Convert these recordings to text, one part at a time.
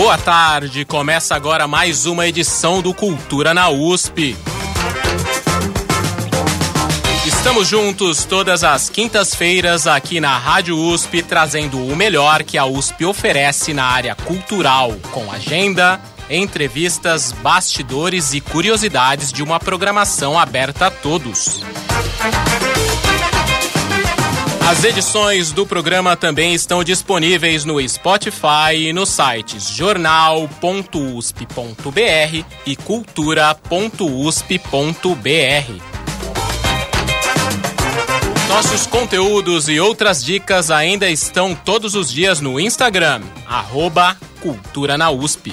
Boa tarde, começa agora mais uma edição do Cultura na USP. Estamos juntos todas as quintas-feiras aqui na Rádio USP, trazendo o melhor que a USP oferece na área cultural, com agenda, entrevistas, bastidores e curiosidades de uma programação aberta a todos. As edições do programa também estão disponíveis no Spotify e nos sites jornal.usp.br e cultura.usp.br. Nossos conteúdos e outras dicas ainda estão todos os dias no Instagram, arroba Cultura na USP.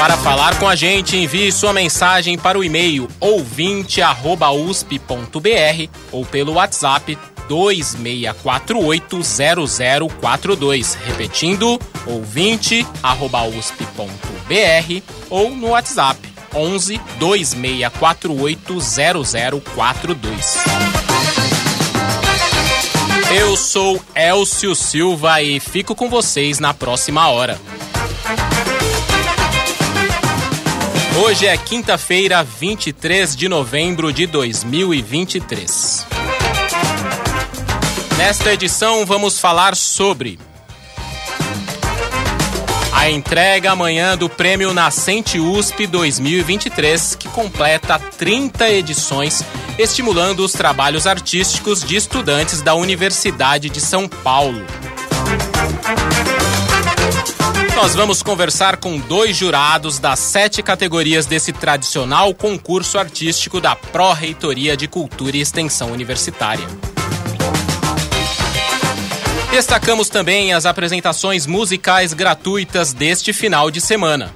Para falar com a gente, envie sua mensagem para o e-mail ouvinte@usp.br ou pelo WhatsApp 26480042. Repetindo, ouvinte@usp.br ou no WhatsApp 11 2648 0042. Eu sou Elcio Silva e fico com vocês na próxima hora. Hoje é quinta-feira, 23 de novembro de 2023. Nesta edição vamos falar sobre a entrega amanhã do Prêmio Nascente USP 2023, que completa 30 edições, estimulando os trabalhos artísticos de estudantes da Universidade de São Paulo. Nós vamos conversar com dois jurados das sete categorias desse tradicional concurso artístico da Pró-Reitoria de Cultura e Extensão Universitária. Destacamos também as apresentações musicais gratuitas deste final de semana.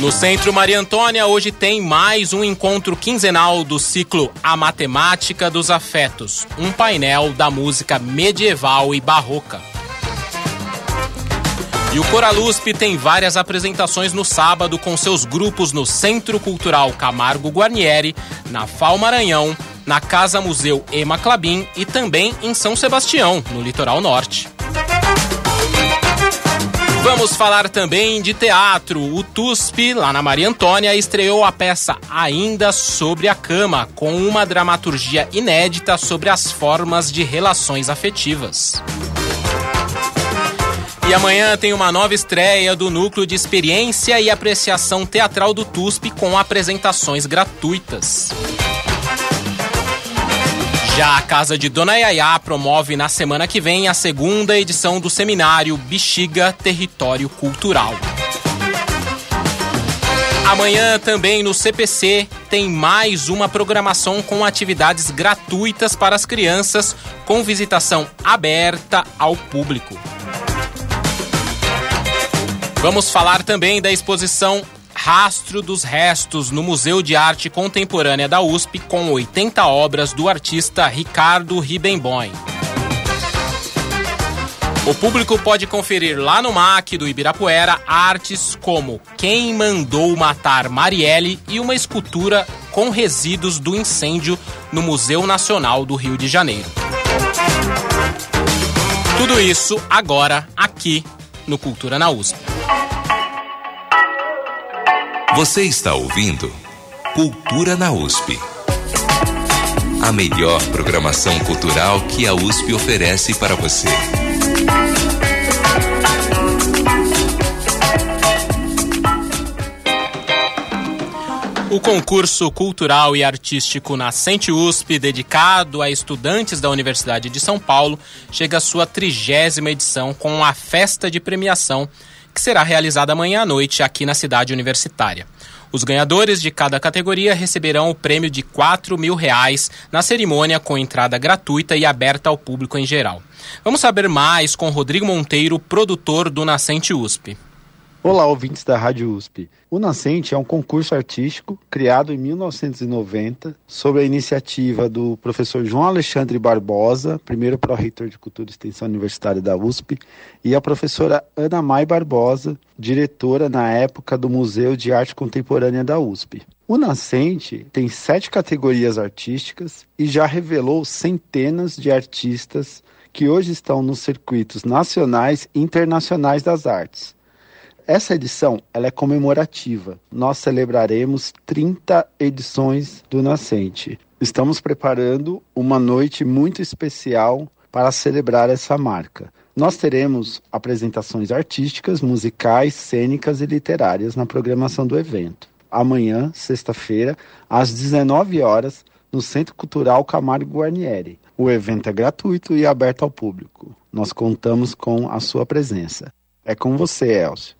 No Centro Maria Antônia, hoje tem mais um encontro quinzenal do ciclo A Matemática dos Afetos, um painel da música medieval e barroca. E o Coralusp tem várias apresentações no sábado com seus grupos no Centro Cultural Camargo Guarnieri, na FAO Maranhão, na Casa Museu Ema Clabin e também em São Sebastião, no litoral norte. Vamos falar também de teatro. O TUSP, lá na Maria Antônia, estreou a peça Ainda sobre a Cama, com uma dramaturgia inédita sobre as formas de relações afetivas. E amanhã tem uma nova estreia do Núcleo de Experiência e Apreciação Teatral do TUSP com apresentações gratuitas. Já a Casa de Dona Yaya promove na semana que vem a segunda edição do seminário Bexiga Território Cultural. Amanhã também no CPC tem mais uma programação com atividades gratuitas para as crianças, com visitação aberta ao público. Vamos falar também da exposição Rastro dos Restos no Museu de Arte Contemporânea da USP, com 80 obras do artista Ricardo Ribemboim. O público pode conferir lá no MAC do Ibirapuera artes como Quem Mandou Matar Marielle e uma escultura com resíduos do incêndio no Museu Nacional do Rio de Janeiro. Tudo isso agora aqui no Cultura na USP. Você está ouvindo Cultura na USP. A melhor programação cultural que a USP oferece para você. O concurso cultural e artístico Nascente USP, dedicado a estudantes da Universidade de São Paulo, chega à sua trigésima edição com a festa de premiação que será realizada amanhã à noite aqui na cidade universitária. Os ganhadores de cada categoria receberão o prêmio de 4 mil reais na cerimônia com entrada gratuita e aberta ao público em geral. Vamos saber mais com Rodrigo Monteiro, produtor do Nascente USP. Olá, ouvintes da Rádio USP. O Nascente é um concurso artístico criado em 1990 sob a iniciativa do professor João Alexandre Barbosa, primeiro pró-reitor de Cultura e Extensão Universitária da USP, e a professora Ana Mai Barbosa, diretora na época do Museu de Arte Contemporânea da USP. O Nascente tem sete categorias artísticas e já revelou centenas de artistas que hoje estão nos circuitos nacionais e internacionais das artes. Essa edição ela é comemorativa. Nós celebraremos 30 edições do Nascente. Estamos preparando uma noite muito especial para celebrar essa marca. Nós teremos apresentações artísticas, musicais, cênicas e literárias na programação do evento. Amanhã, sexta-feira, às 19 horas, no Centro Cultural Camargo Guarnieri. O evento é gratuito e aberto ao público. Nós contamos com a sua presença. É com você, Elcio.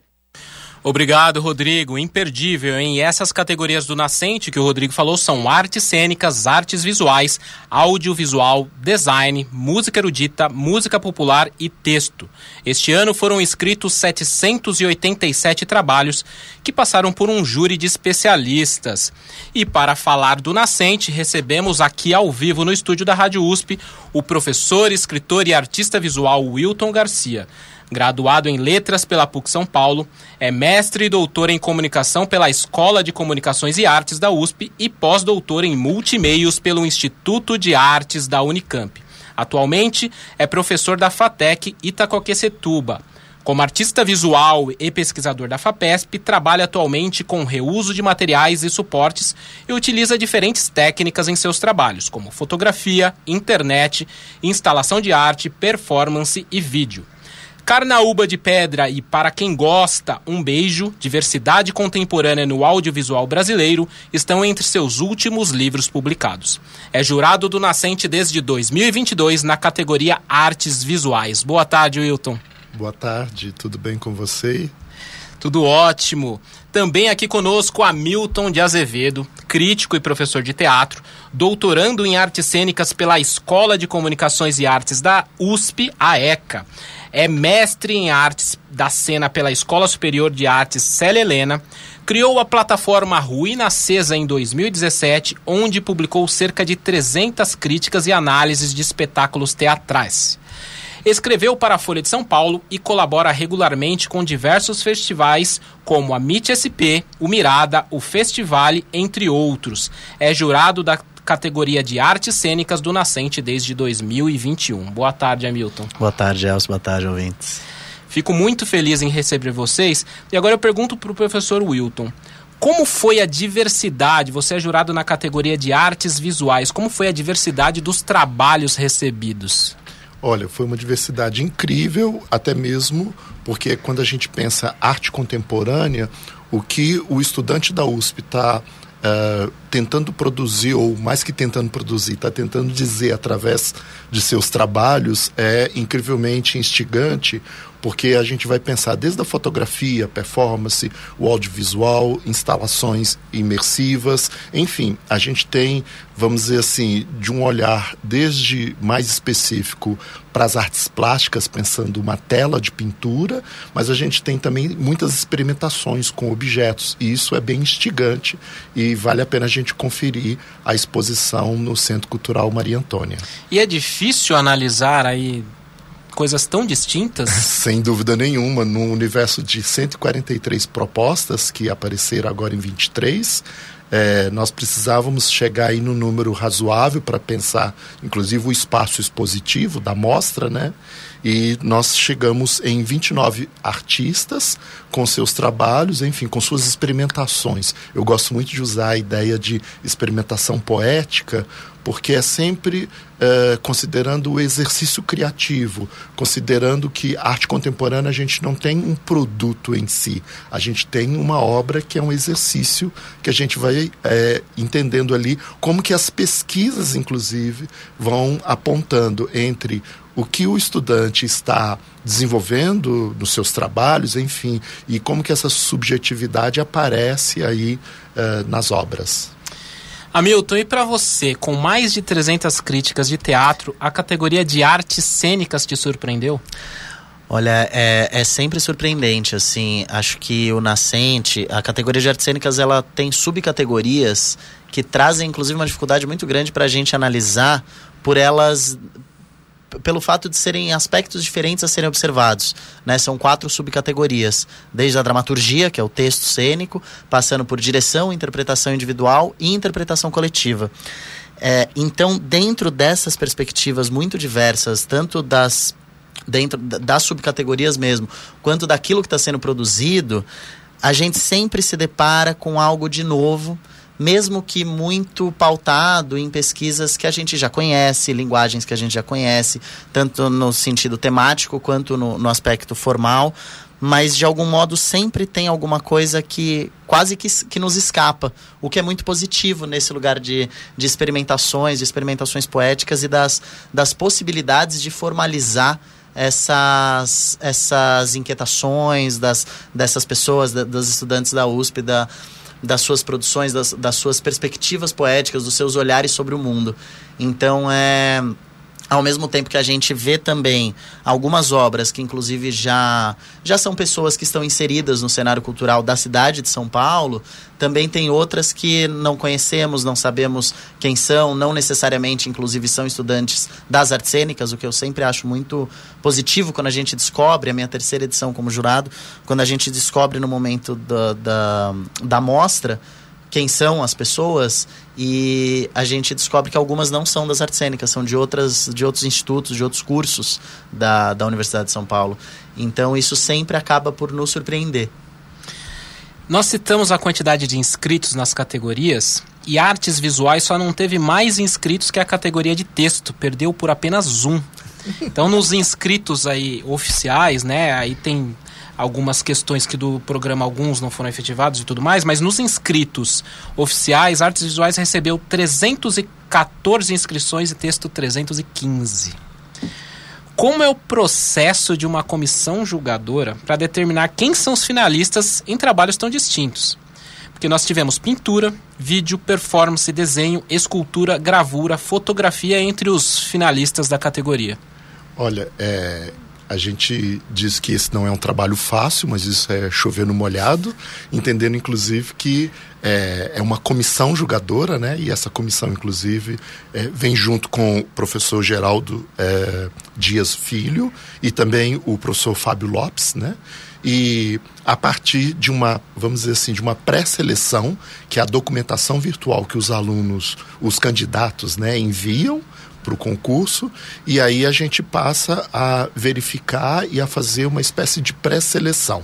Obrigado, Rodrigo. Imperdível, hein? E essas categorias do Nascente que o Rodrigo falou são artes cênicas, artes visuais, audiovisual, design, música erudita, música popular e texto. Este ano foram inscritos 787 trabalhos que passaram por um júri de especialistas. E para falar do Nascente, recebemos aqui ao vivo no estúdio da Rádio USP o professor, escritor e artista visual Wilton Garcia graduado em Letras pela PUC São Paulo, é mestre e doutor em Comunicação pela Escola de Comunicações e Artes da USP e pós-doutor em Multimeios pelo Instituto de Artes da Unicamp. Atualmente é professor da FATEC Itacoaquecetuba. Como artista visual e pesquisador da FAPESP, trabalha atualmente com reuso de materiais e suportes e utiliza diferentes técnicas em seus trabalhos, como fotografia, internet, instalação de arte, performance e vídeo. Carnaúba de Pedra e Para Quem Gosta, Um Beijo, Diversidade Contemporânea no Audiovisual Brasileiro estão entre seus últimos livros publicados. É jurado do Nascente desde 2022 na categoria Artes Visuais. Boa tarde, Wilton. Boa tarde, tudo bem com você? Tudo ótimo. Também aqui conosco Hamilton de Azevedo, crítico e professor de teatro, doutorando em artes cênicas pela Escola de Comunicações e Artes da USP, a ECA é mestre em artes da cena pela Escola Superior de Artes Célia Helena, criou a plataforma Ruína Acesa em 2017, onde publicou cerca de 300 críticas e análises de espetáculos teatrais. Escreveu para a Folha de São Paulo e colabora regularmente com diversos festivais, como a MIT SP, o Mirada, o Festivale, entre outros. É jurado da categoria de artes cênicas do Nascente desde 2021. Boa tarde, Hamilton. Boa tarde, Elcio. Boa tarde, ouvintes. Fico muito feliz em receber vocês. E agora eu pergunto para o professor Wilton. Como foi a diversidade? Você é jurado na categoria de artes visuais. Como foi a diversidade dos trabalhos recebidos? Olha, foi uma diversidade incrível, até mesmo porque quando a gente pensa arte contemporânea, o que o estudante da USP está uh, tentando produzir, ou mais que tentando produzir, está tentando dizer através de seus trabalhos é incrivelmente instigante, porque a gente vai pensar desde a fotografia, performance, o audiovisual, instalações imersivas, enfim, a gente tem, vamos dizer assim, de um olhar desde mais específico para as artes plásticas, pensando uma tela de pintura, mas a gente tem também muitas experimentações com objetos, e isso é bem instigante e vale a pena a gente conferir a exposição no Centro Cultural Maria Antônia. E é difícil analisar aí coisas tão distintas? Sem dúvida nenhuma, no universo de 143 propostas que apareceram agora em 23, é, nós precisávamos chegar aí no número razoável para pensar, inclusive, o espaço expositivo da mostra, né? E nós chegamos em 29 artistas com seus trabalhos, enfim, com suas experimentações. Eu gosto muito de usar a ideia de experimentação poética, porque é sempre é, considerando o exercício criativo, considerando que arte contemporânea a gente não tem um produto em si, a gente tem uma obra que é um exercício que a gente vai é, entendendo ali como que as pesquisas, inclusive, vão apontando entre o que o estudante está desenvolvendo nos seus trabalhos, enfim, e como que essa subjetividade aparece aí uh, nas obras. Hamilton, e para você, com mais de 300 críticas de teatro, a categoria de artes cênicas te surpreendeu? Olha, é, é sempre surpreendente, assim, acho que o Nascente, a categoria de artes cênicas, ela tem subcategorias que trazem, inclusive, uma dificuldade muito grande para a gente analisar por elas pelo fato de serem aspectos diferentes a serem observados. Né? São quatro subcategorias, desde a dramaturgia, que é o texto cênico, passando por direção, interpretação individual e interpretação coletiva. É, então, dentro dessas perspectivas muito diversas, tanto das dentro das subcategorias mesmo, quanto daquilo que está sendo produzido, a gente sempre se depara com algo de novo mesmo que muito pautado em pesquisas que a gente já conhece, linguagens que a gente já conhece, tanto no sentido temático quanto no, no aspecto formal, mas de algum modo sempre tem alguma coisa que quase que, que nos escapa, o que é muito positivo nesse lugar de, de experimentações, de experimentações poéticas e das, das possibilidades de formalizar essas, essas inquietações das, dessas pessoas, da, das estudantes da USP, da, das suas produções, das, das suas perspectivas poéticas, dos seus olhares sobre o mundo. Então, é ao mesmo tempo que a gente vê também algumas obras que inclusive já já são pessoas que estão inseridas no cenário cultural da cidade de São Paulo, também tem outras que não conhecemos, não sabemos quem são, não necessariamente inclusive são estudantes das artes cênicas, o que eu sempre acho muito positivo quando a gente descobre, a minha terceira edição como jurado, quando a gente descobre no momento da, da, da mostra quem são as pessoas e a gente descobre que algumas não são das artes cênicas, são de, outras, de outros institutos, de outros cursos da, da Universidade de São Paulo. Então isso sempre acaba por nos surpreender. Nós citamos a quantidade de inscritos nas categorias e artes visuais só não teve mais inscritos que a categoria de texto, perdeu por apenas um. Então nos inscritos aí oficiais, né, aí tem algumas questões que do programa alguns não foram efetivados e tudo mais, mas nos inscritos oficiais, Artes Visuais recebeu 314 inscrições e texto 315. Como é o processo de uma comissão julgadora para determinar quem são os finalistas em trabalhos tão distintos? Porque nós tivemos pintura, vídeo, performance, desenho, escultura, gravura, fotografia entre os finalistas da categoria. Olha, é, a gente diz que esse não é um trabalho fácil, mas isso é chover no molhado, entendendo inclusive que é, é uma comissão julgadora, né? E essa comissão, inclusive, é, vem junto com o professor Geraldo é, Dias Filho e também o professor Fábio Lopes, né? E a partir de uma, vamos dizer assim, de uma pré-seleção, que é a documentação virtual que os alunos, os candidatos, né, enviam para o concurso e aí a gente passa a verificar e a fazer uma espécie de pré-seleção.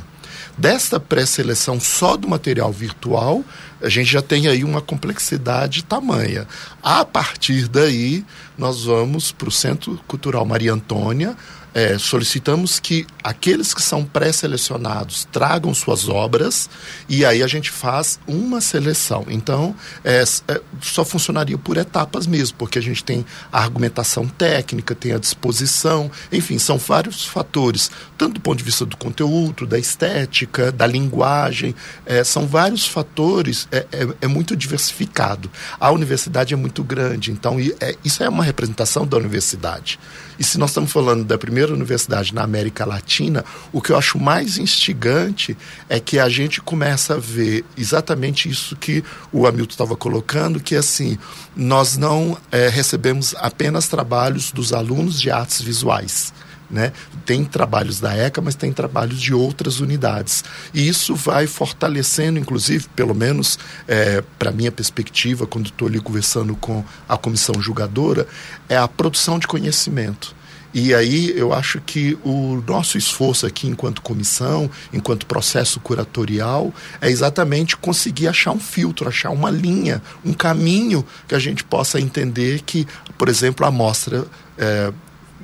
Desta pré-seleção só do material virtual, a gente já tem aí uma complexidade tamanha. A partir daí, nós vamos para o Centro Cultural Maria Antônia, é, solicitamos que aqueles que são pré-selecionados tragam suas obras e aí a gente faz uma seleção. Então, é, é, só funcionaria por etapas mesmo, porque a gente tem a argumentação técnica, tem a disposição, enfim, são vários fatores, tanto do ponto de vista do conteúdo, da estética, da linguagem, é, são vários fatores, é, é, é, muito diversificado. A universidade é muito grande, então isso é uma representação da universidade. E se nós estamos falando da primeira universidade na América Latina, o que eu acho mais instigante é que a gente começa a ver exatamente isso que o Hamilton estava colocando, que assim, nós não é, recebemos apenas trabalhos dos alunos de artes visuais. Né? Tem trabalhos da ECA, mas tem trabalhos de outras unidades. E isso vai fortalecendo, inclusive, pelo menos é, para minha perspectiva, quando estou ali conversando com a comissão julgadora, é a produção de conhecimento. E aí eu acho que o nosso esforço aqui, enquanto comissão, enquanto processo curatorial, é exatamente conseguir achar um filtro, achar uma linha, um caminho que a gente possa entender que, por exemplo, a amostra. É,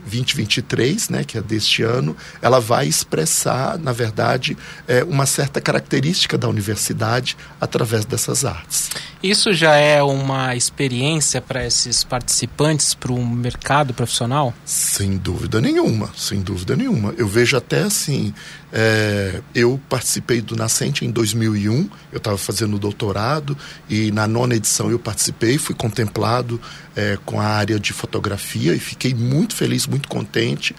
2023, né, que é deste ano, ela vai expressar, na verdade, é, uma certa característica da universidade através dessas artes. Isso já é uma experiência para esses participantes para o mercado profissional? Sem dúvida nenhuma, sem dúvida nenhuma. Eu vejo até assim, é, eu participei do Nascente em 2001, eu estava fazendo doutorado e na nona edição eu participei, fui contemplado é, com a área de fotografia e fiquei muito feliz, muito contente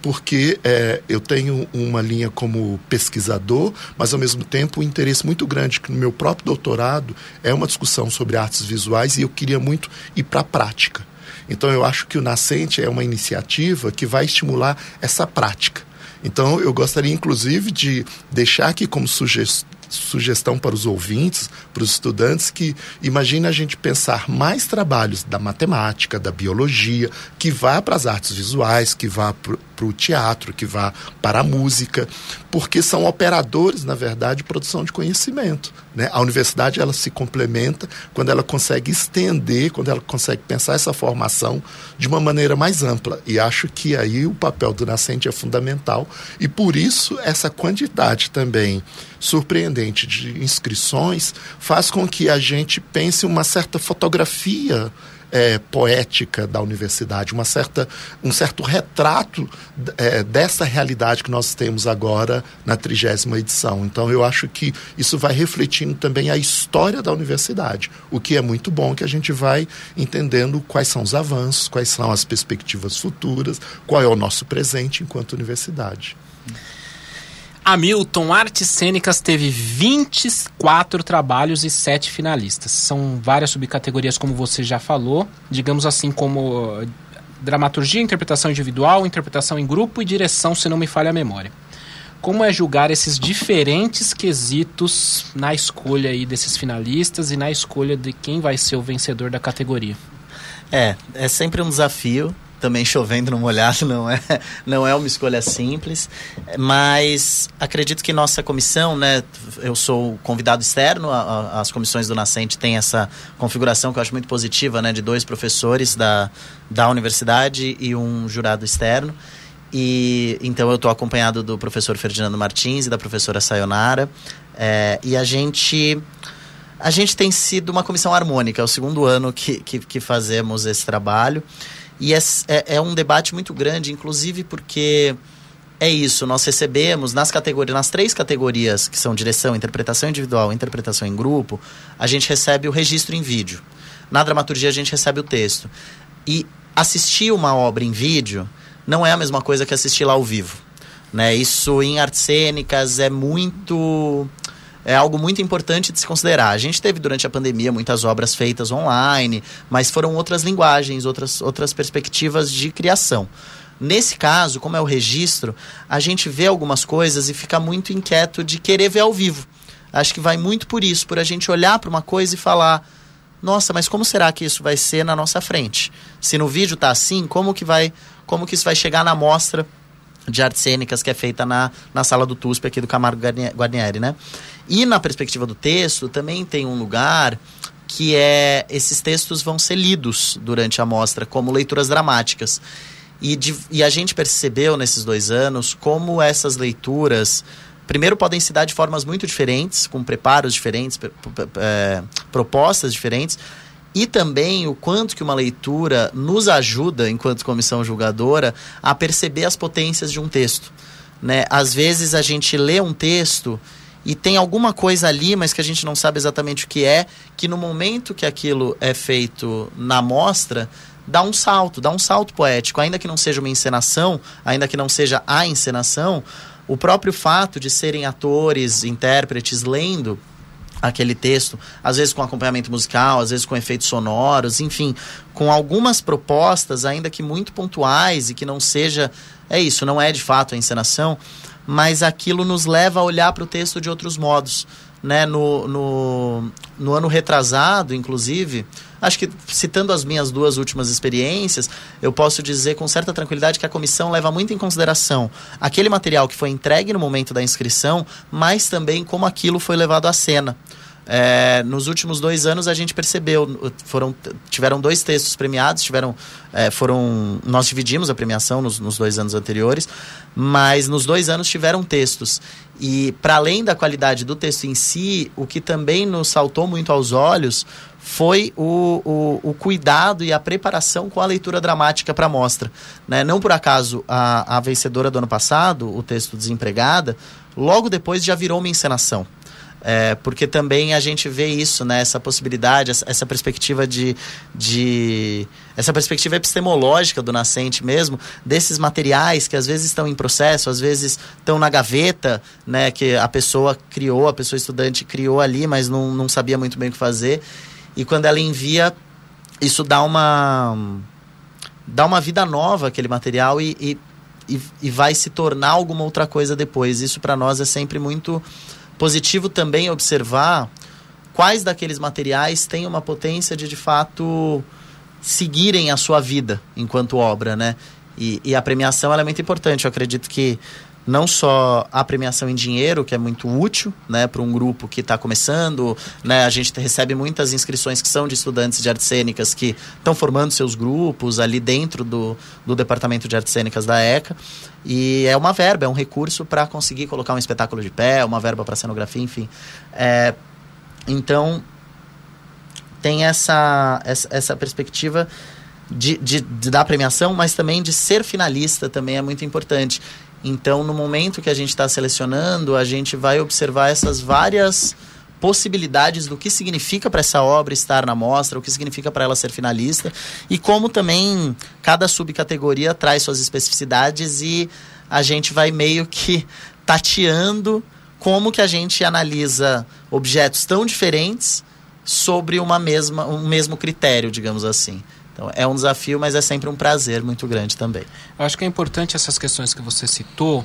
porque é, eu tenho uma linha como pesquisador, mas ao mesmo tempo um interesse muito grande que no meu próprio doutorado é uma discussão sobre artes visuais e eu queria muito ir para a prática. Então eu acho que o Nascente é uma iniciativa que vai estimular essa prática. Então eu gostaria inclusive de deixar aqui como sugestão sugestão para os ouvintes, para os estudantes, que imagine a gente pensar mais trabalhos da matemática, da biologia, que vá para as artes visuais, que vá para o teatro, que vá para a música, porque são operadores, na verdade, de produção de conhecimento. Né? A universidade ela se complementa quando ela consegue estender, quando ela consegue pensar essa formação de uma maneira mais ampla. E acho que aí o papel do nascente é fundamental e por isso essa quantidade também surpreendente de inscrições faz com que a gente pense uma certa fotografia é, poética da universidade, uma certa, um certo retrato é, dessa realidade que nós temos agora na trigésima edição. Então, eu acho que isso vai refletindo também a história da universidade, o que é muito bom, que a gente vai entendendo quais são os avanços, quais são as perspectivas futuras, qual é o nosso presente enquanto universidade. Hamilton Artes Cênicas teve 24 trabalhos e 7 finalistas. São várias subcategorias, como você já falou, digamos assim, como eh, dramaturgia, interpretação individual, interpretação em grupo e direção, se não me falha a memória. Como é julgar esses diferentes quesitos na escolha aí desses finalistas e na escolha de quem vai ser o vencedor da categoria? É, é sempre um desafio também chovendo no molhado não é não é uma escolha simples. Mas acredito que nossa comissão né eu sou convidado externo a, a, as comissões do nascente têm essa configuração que eu acho muito positiva né de dois professores da da universidade e um jurado externo. E então eu estou acompanhado do professor Ferdinando Martins e da professora Sayonara. É, e a gente a gente tem sido uma comissão harmônica é o segundo ano que, que, que fazemos esse trabalho e é, é, é um debate muito grande, inclusive porque é isso, nós recebemos nas categorias, nas três categorias que são direção, interpretação individual, interpretação em grupo, a gente recebe o registro em vídeo. Na dramaturgia a gente recebe o texto. E assistir uma obra em vídeo não é a mesma coisa que assistir lá ao vivo. Né? Isso em artes cênicas é muito é algo muito importante de se considerar. A gente teve durante a pandemia muitas obras feitas online, mas foram outras linguagens, outras, outras perspectivas de criação. Nesse caso, como é o registro, a gente vê algumas coisas e fica muito inquieto de querer ver ao vivo. Acho que vai muito por isso, por a gente olhar para uma coisa e falar: nossa, mas como será que isso vai ser na nossa frente? Se no vídeo está assim, como que vai, como que isso vai chegar na mostra de artes cênicas que é feita na, na sala do TUSP aqui do Camargo Guarnieri, né? E na perspectiva do texto, também tem um lugar que é esses textos vão ser lidos durante a mostra como leituras dramáticas. E, de, e a gente percebeu nesses dois anos como essas leituras primeiro podem se dar de formas muito diferentes, com preparos diferentes, é, propostas diferentes, e também o quanto que uma leitura nos ajuda, enquanto comissão julgadora, a perceber as potências de um texto. Né? Às vezes a gente lê um texto e tem alguma coisa ali, mas que a gente não sabe exatamente o que é, que no momento que aquilo é feito na mostra, dá um salto, dá um salto poético, ainda que não seja uma encenação, ainda que não seja a encenação, o próprio fato de serem atores, intérpretes lendo aquele texto, às vezes com acompanhamento musical, às vezes com efeitos sonoros, enfim, com algumas propostas, ainda que muito pontuais e que não seja. É isso, não é de fato a encenação, mas aquilo nos leva a olhar para o texto de outros modos. Né? No, no, no ano retrasado, inclusive, acho que citando as minhas duas últimas experiências, eu posso dizer com certa tranquilidade que a comissão leva muito em consideração aquele material que foi entregue no momento da inscrição, mas também como aquilo foi levado à cena. É, nos últimos dois anos a gente percebeu, foram, tiveram dois textos premiados, tiveram, é, foram, nós dividimos a premiação nos, nos, dois anos anteriores, mas nos dois anos tiveram textos. E para além da qualidade do texto em si, o que também nos saltou muito aos olhos foi o, o, o, cuidado e a preparação com a leitura dramática para a mostra. Né? Não por acaso a, a vencedora do ano passado, o texto Desempregada, logo depois já virou uma encenação. É, porque também a gente vê isso, né? Essa possibilidade, essa, perspectiva de, de. essa perspectiva epistemológica do nascente mesmo, desses materiais que às vezes estão em processo, às vezes estão na gaveta, né? Que a pessoa criou, a pessoa estudante criou ali, mas não, não sabia muito bem o que fazer. E quando ela envia, isso dá uma dá uma vida nova aquele material e, e, e vai se tornar alguma outra coisa depois. Isso para nós é sempre muito positivo também observar quais daqueles materiais têm uma potência de de fato seguirem a sua vida enquanto obra, né? E, e a premiação é muito importante. Eu acredito que não só a premiação em dinheiro, que é muito útil né, para um grupo que está começando. Né, a gente recebe muitas inscrições que são de estudantes de artes cênicas que estão formando seus grupos ali dentro do, do Departamento de Artes Cênicas da ECA. E é uma verba, é um recurso para conseguir colocar um espetáculo de pé, uma verba para cenografia, enfim. É, então, tem essa, essa, essa perspectiva de, de, de, dar premiação, mas também de ser finalista também é muito importante. Então, no momento que a gente está selecionando, a gente vai observar essas várias possibilidades do que significa para essa obra estar na mostra, o que significa para ela ser finalista e como também cada subcategoria traz suas especificidades e a gente vai meio que tateando como que a gente analisa objetos tão diferentes sobre uma mesma, um mesmo critério, digamos assim. Então é um desafio, mas é sempre um prazer muito grande também. Eu acho que é importante essas questões que você citou,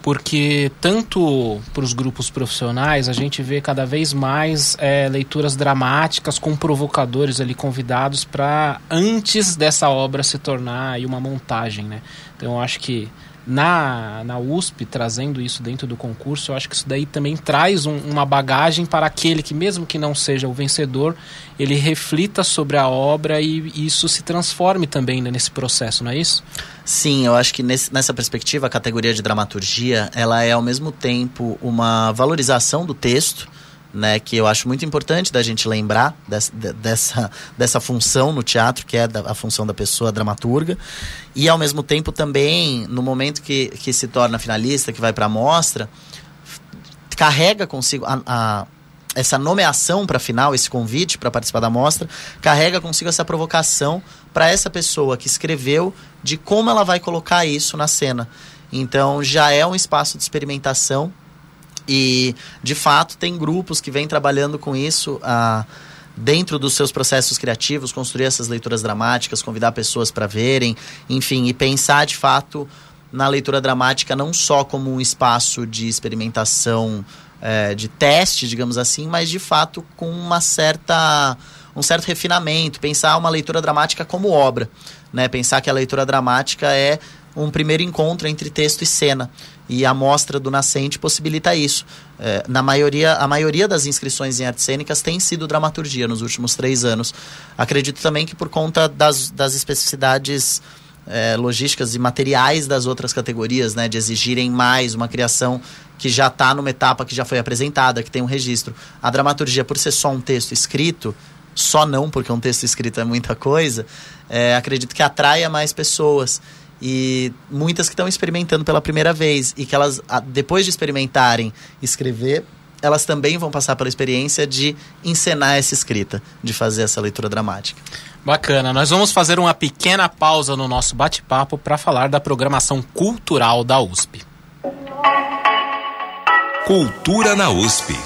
porque tanto para os grupos profissionais a gente vê cada vez mais é, leituras dramáticas com provocadores ali convidados para antes dessa obra se tornar uma montagem, né? Então eu acho que na, na USP, trazendo isso dentro do concurso, eu acho que isso daí também traz um, uma bagagem para aquele que, mesmo que não seja o vencedor, ele reflita sobre a obra e, e isso se transforme também né, nesse processo, não é isso? Sim, eu acho que nesse, nessa perspectiva, a categoria de dramaturgia, ela é ao mesmo tempo uma valorização do texto, né, que eu acho muito importante da gente lembrar dessa, dessa, função no teatro, que é a função da pessoa dramaturga, e ao mesmo tempo também, no momento que, que se torna finalista, que vai para a mostra, carrega consigo a, a essa nomeação para final, esse convite para participar da mostra, carrega consigo essa provocação para essa pessoa que escreveu de como ela vai colocar isso na cena. Então já é um espaço de experimentação e, de fato, tem grupos que vêm trabalhando com isso ah, dentro dos seus processos criativos, construir essas leituras dramáticas, convidar pessoas para verem, enfim, e pensar, de fato, na leitura dramática não só como um espaço de experimentação, é, de teste, digamos assim, mas, de fato, com uma certa um certo refinamento, pensar uma leitura dramática como obra, né? Pensar que a leitura dramática é um primeiro encontro entre texto e cena. E a mostra do Nascente possibilita isso. É, na maioria, a maioria das inscrições em artes cênicas tem sido dramaturgia nos últimos três anos. Acredito também que por conta das, das especificidades é, logísticas e materiais das outras categorias, né, de exigirem mais uma criação que já está numa etapa que já foi apresentada, que tem um registro. A dramaturgia, por ser só um texto escrito, só não, porque um texto escrito é muita coisa, é, acredito que atraia mais pessoas e muitas que estão experimentando pela primeira vez e que elas, depois de experimentarem escrever, elas também vão passar pela experiência de encenar essa escrita, de fazer essa leitura dramática. Bacana, nós vamos fazer uma pequena pausa no nosso bate-papo para falar da programação cultural da USP. Cultura na USP.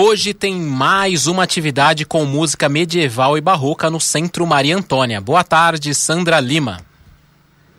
Hoje tem mais uma atividade com música medieval e barroca no Centro Maria Antônia. Boa tarde, Sandra Lima.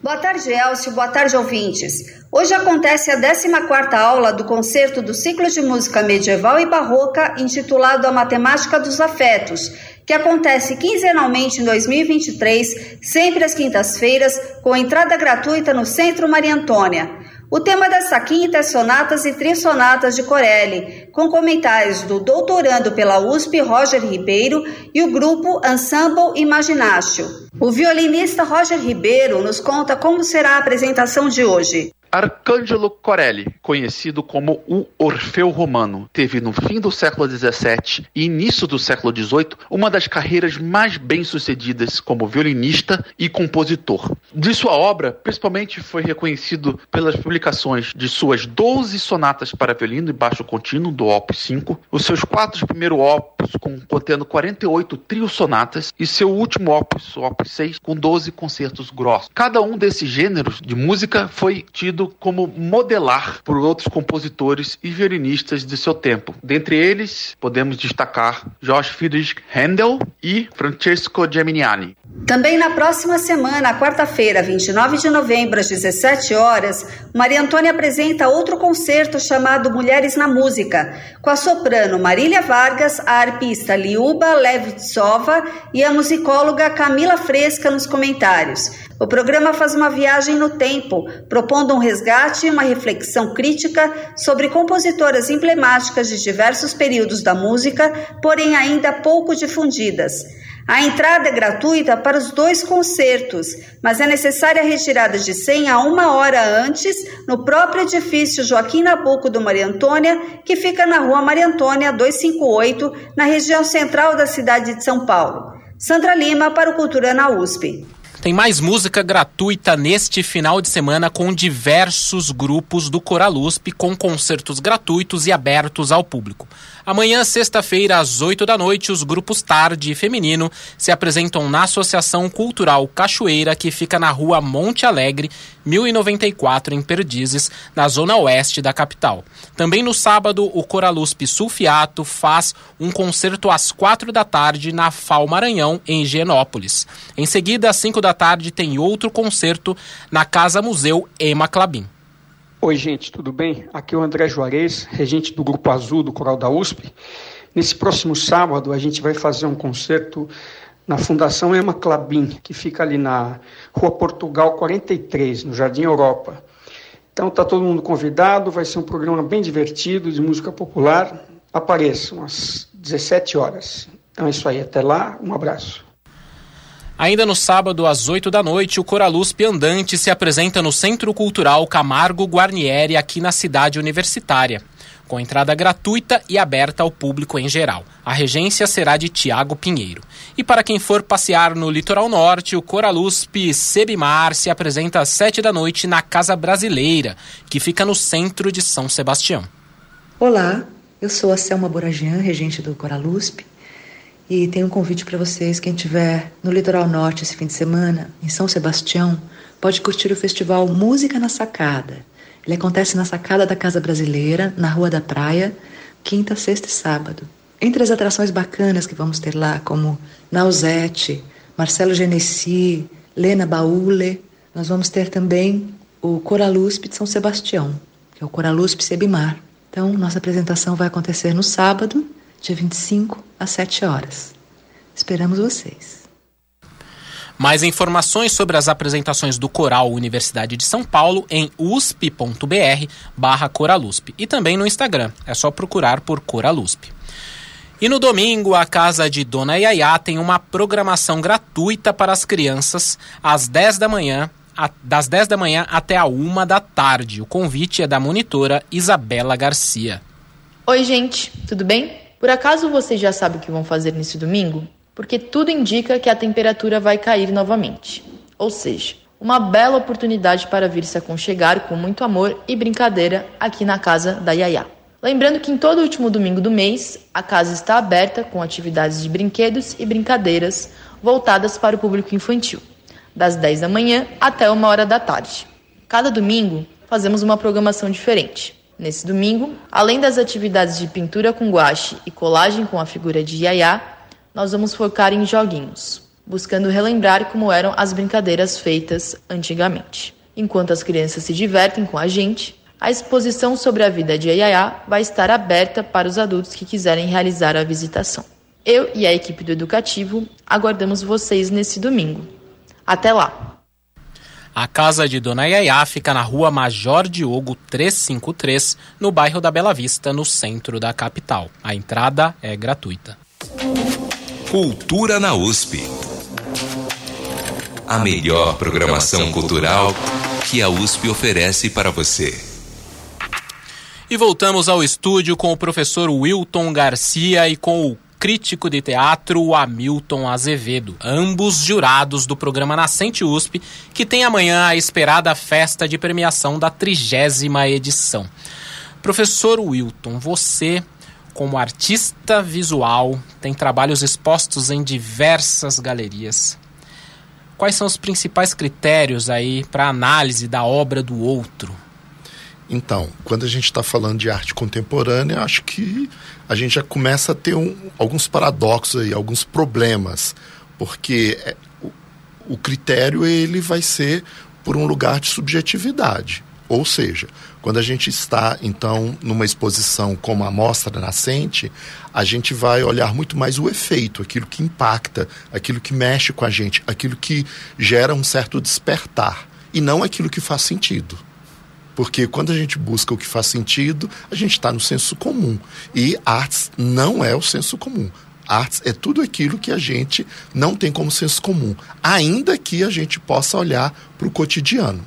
Boa tarde, Elcio. Boa tarde, ouvintes. Hoje acontece a 14ª aula do concerto do ciclo de música medieval e barroca intitulado A Matemática dos Afetos, que acontece quinzenalmente em 2023, sempre às quintas-feiras, com entrada gratuita no Centro Maria Antônia. O tema dessa quinta é sonatas e trissonatas de Corelli, com comentários do doutorando pela USP Roger Ribeiro e o grupo Ensemble Imaginácio. O violinista Roger Ribeiro nos conta como será a apresentação de hoje. Arcângelo Corelli, conhecido como o Orfeu Romano, teve no fim do século XVII e início do século XVIII uma das carreiras mais bem-sucedidas como violinista e compositor. De sua obra, principalmente foi reconhecido pelas publicações de suas 12 sonatas para violino e baixo contínuo do Opus 5, os seus quatro primeiros opus contendo 48 trio sonatas e seu último opus, o Opus 6, com 12 concertos grossos. Cada um desses gêneros de música foi tido como modelar por outros compositores e violinistas de seu tempo. Dentre eles, podemos destacar George Friedrich Handel e Francesco Geminiani. Também na próxima semana, quarta-feira, 29 de novembro, às 17 horas, Maria Antônia apresenta outro concerto chamado Mulheres na Música, com a soprano Marília Vargas, a arpista Liuba Levitsova e a musicóloga Camila Fresca nos comentários. O programa faz uma viagem no tempo, propondo um resgate e uma reflexão crítica sobre compositoras emblemáticas de diversos períodos da música, porém ainda pouco difundidas. A entrada é gratuita para os dois concertos, mas é necessária a retirada de senha uma hora antes no próprio edifício Joaquim Nabuco do Maria Antônia, que fica na rua Maria Antônia 258, na região central da cidade de São Paulo. Sandra Lima para o Cultura na USP. Tem mais música gratuita neste final de semana com diversos grupos do Coralusp com concertos gratuitos e abertos ao público. Amanhã, sexta-feira, às 8 da noite, os grupos Tarde e Feminino se apresentam na Associação Cultural Cachoeira, que fica na rua Monte Alegre, 1094, em Perdizes, na zona oeste da capital. Também no sábado, o Coralusp Sulfiato faz um concerto às 4 da tarde na FAO Maranhão, em Higienópolis. Em seguida, às 5 da tarde, tem outro concerto na Casa Museu Ema Clabin. Oi, gente, tudo bem? Aqui é o André Juarez, regente do Grupo Azul do Coral da USP. Nesse próximo sábado, a gente vai fazer um concerto na Fundação Emma Clabin, que fica ali na Rua Portugal 43, no Jardim Europa. Então, tá todo mundo convidado, vai ser um programa bem divertido, de música popular. Apareçam às 17 horas. Então é isso aí, até lá, um abraço. Ainda no sábado, às 8 da noite, o Coraluspe Andante se apresenta no Centro Cultural Camargo Guarnieri, aqui na cidade universitária, com entrada gratuita e aberta ao público em geral. A regência será de Tiago Pinheiro. E para quem for passear no litoral norte, o Coraluspe Sebimar se apresenta às 7 da noite na Casa Brasileira, que fica no centro de São Sebastião. Olá, eu sou a Selma Boragian, regente do Coraluspe. E tem um convite para vocês, quem estiver no litoral norte esse fim de semana, em São Sebastião, pode curtir o festival Música na Sacada. Ele acontece na sacada da Casa Brasileira, na Rua da Praia, quinta, sexta e sábado. Entre as atrações bacanas que vamos ter lá, como Nausete, Marcelo Genesi, Lena Baule, nós vamos ter também o Coraluspe de São Sebastião, que é o Coraluspe Sebimar. Então, nossa apresentação vai acontecer no sábado, dia 25, às 7 horas. Esperamos vocês. Mais informações sobre as apresentações do Coral Universidade de São Paulo em usp.br barra Coralusp e também no Instagram. É só procurar por Coralusp. E no domingo, a casa de Dona Yaya tem uma programação gratuita para as crianças às 10 da manhã, das 10 da manhã até a 1 da tarde. O convite é da monitora Isabela Garcia. Oi, gente, tudo bem? Por acaso vocês já sabem o que vão fazer nesse domingo? Porque tudo indica que a temperatura vai cair novamente. Ou seja, uma bela oportunidade para vir se aconchegar com muito amor e brincadeira aqui na casa da Yaya. Lembrando que em todo último domingo do mês, a casa está aberta com atividades de brinquedos e brincadeiras voltadas para o público infantil, das 10 da manhã até uma hora da tarde. Cada domingo fazemos uma programação diferente. Nesse domingo, além das atividades de pintura com guache e colagem com a figura de Yaya, nós vamos focar em joguinhos, buscando relembrar como eram as brincadeiras feitas antigamente. Enquanto as crianças se divertem com a gente, a exposição sobre a vida de Yaya vai estar aberta para os adultos que quiserem realizar a visitação. Eu e a equipe do Educativo aguardamos vocês nesse domingo. Até lá! A casa de Dona Yaya fica na rua Major Diogo 353, no bairro da Bela Vista, no centro da capital. A entrada é gratuita. Cultura na USP. A melhor programação cultural que a USP oferece para você. E voltamos ao estúdio com o professor Wilton Garcia e com o crítico de teatro Hamilton Azevedo, ambos jurados do programa Nascente USP, que tem amanhã a esperada festa de premiação da trigésima edição. Professor Wilton, você, como artista visual, tem trabalhos expostos em diversas galerias. Quais são os principais critérios aí para análise da obra do outro? Então, quando a gente está falando de arte contemporânea, acho que a gente já começa a ter um, alguns paradoxos aí, alguns problemas, porque é, o, o critério ele vai ser por um lugar de subjetividade. Ou seja, quando a gente está, então, numa exposição como a Mostra Nascente, a gente vai olhar muito mais o efeito, aquilo que impacta, aquilo que mexe com a gente, aquilo que gera um certo despertar, e não aquilo que faz sentido. Porque quando a gente busca o que faz sentido, a gente está no senso comum. E artes não é o senso comum. Artes é tudo aquilo que a gente não tem como senso comum, ainda que a gente possa olhar para o cotidiano.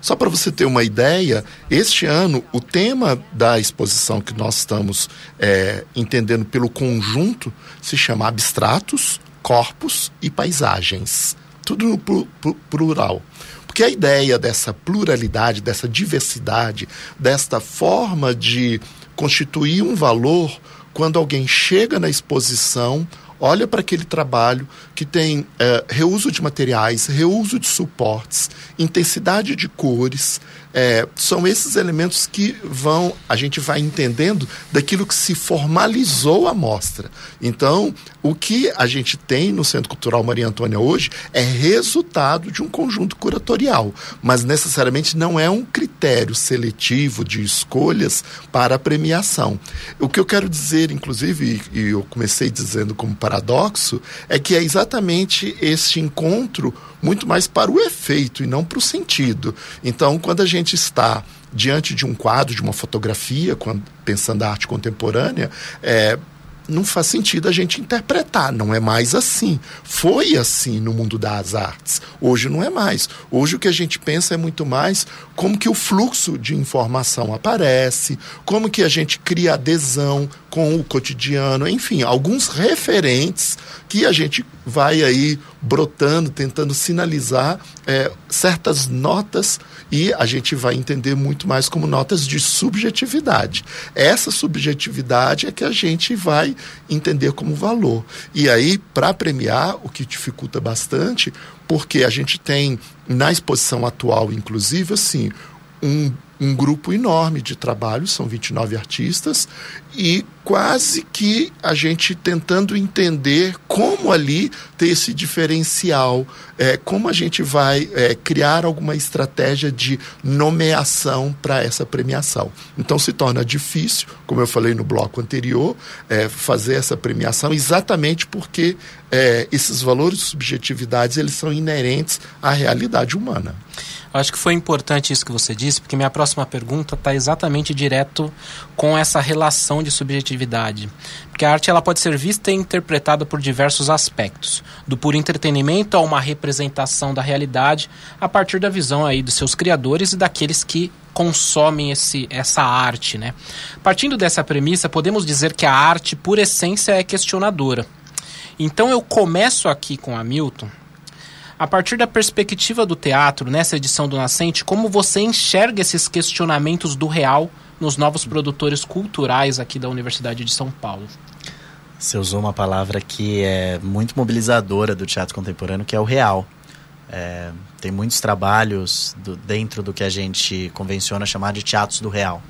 Só para você ter uma ideia, este ano o tema da exposição que nós estamos é, entendendo pelo conjunto se chama Abstratos, Corpos e Paisagens. Tudo no plural. Porque a ideia dessa pluralidade, dessa diversidade, desta forma de constituir um valor, quando alguém chega na exposição, olha para aquele trabalho que tem é, reuso de materiais, reuso de suportes, intensidade de cores, é, são esses elementos que vão, a gente vai entendendo daquilo que se formalizou a mostra. Então, o que a gente tem no Centro Cultural Maria Antônia hoje é resultado de um conjunto curatorial, mas necessariamente não é um critério seletivo de escolhas para a premiação. O que eu quero dizer, inclusive, e eu comecei dizendo como paradoxo, é que é exatamente este encontro muito mais para o efeito e não para o sentido. Então, quando a gente está diante de um quadro, de uma fotografia, quando, pensando a arte contemporânea, é, não faz sentido a gente interpretar, não é mais assim. Foi assim no mundo das artes. Hoje não é mais. Hoje o que a gente pensa é muito mais como que o fluxo de informação aparece, como que a gente cria adesão com o cotidiano, enfim, alguns referentes que a gente vai aí brotando, tentando sinalizar é, certas notas e a gente vai entender muito mais como notas de subjetividade. Essa subjetividade é que a gente vai entender como valor. E aí, para premiar, o que dificulta bastante, porque a gente tem na exposição atual, inclusive, assim, um um grupo enorme de trabalho, são 29 artistas, e quase que a gente tentando entender como ali ter esse diferencial, é, como a gente vai é, criar alguma estratégia de nomeação para essa premiação. Então se torna difícil, como eu falei no bloco anterior, é, fazer essa premiação exatamente porque é, esses valores de subjetividades eles são inerentes à realidade humana. Acho que foi importante isso que você disse, porque minha próxima pergunta está exatamente direto com essa relação de subjetividade. Porque a arte ela pode ser vista e interpretada por diversos aspectos, do puro entretenimento a uma representação da realidade, a partir da visão aí dos seus criadores e daqueles que consomem esse, essa arte, né? Partindo dessa premissa, podemos dizer que a arte, por essência, é questionadora. Então eu começo aqui com Hamilton a partir da perspectiva do teatro, nessa edição do Nascente, como você enxerga esses questionamentos do real nos novos produtores culturais aqui da Universidade de São Paulo? Você usou uma palavra que é muito mobilizadora do teatro contemporâneo, que é o real. É, tem muitos trabalhos do, dentro do que a gente convenciona chamar de teatros do real,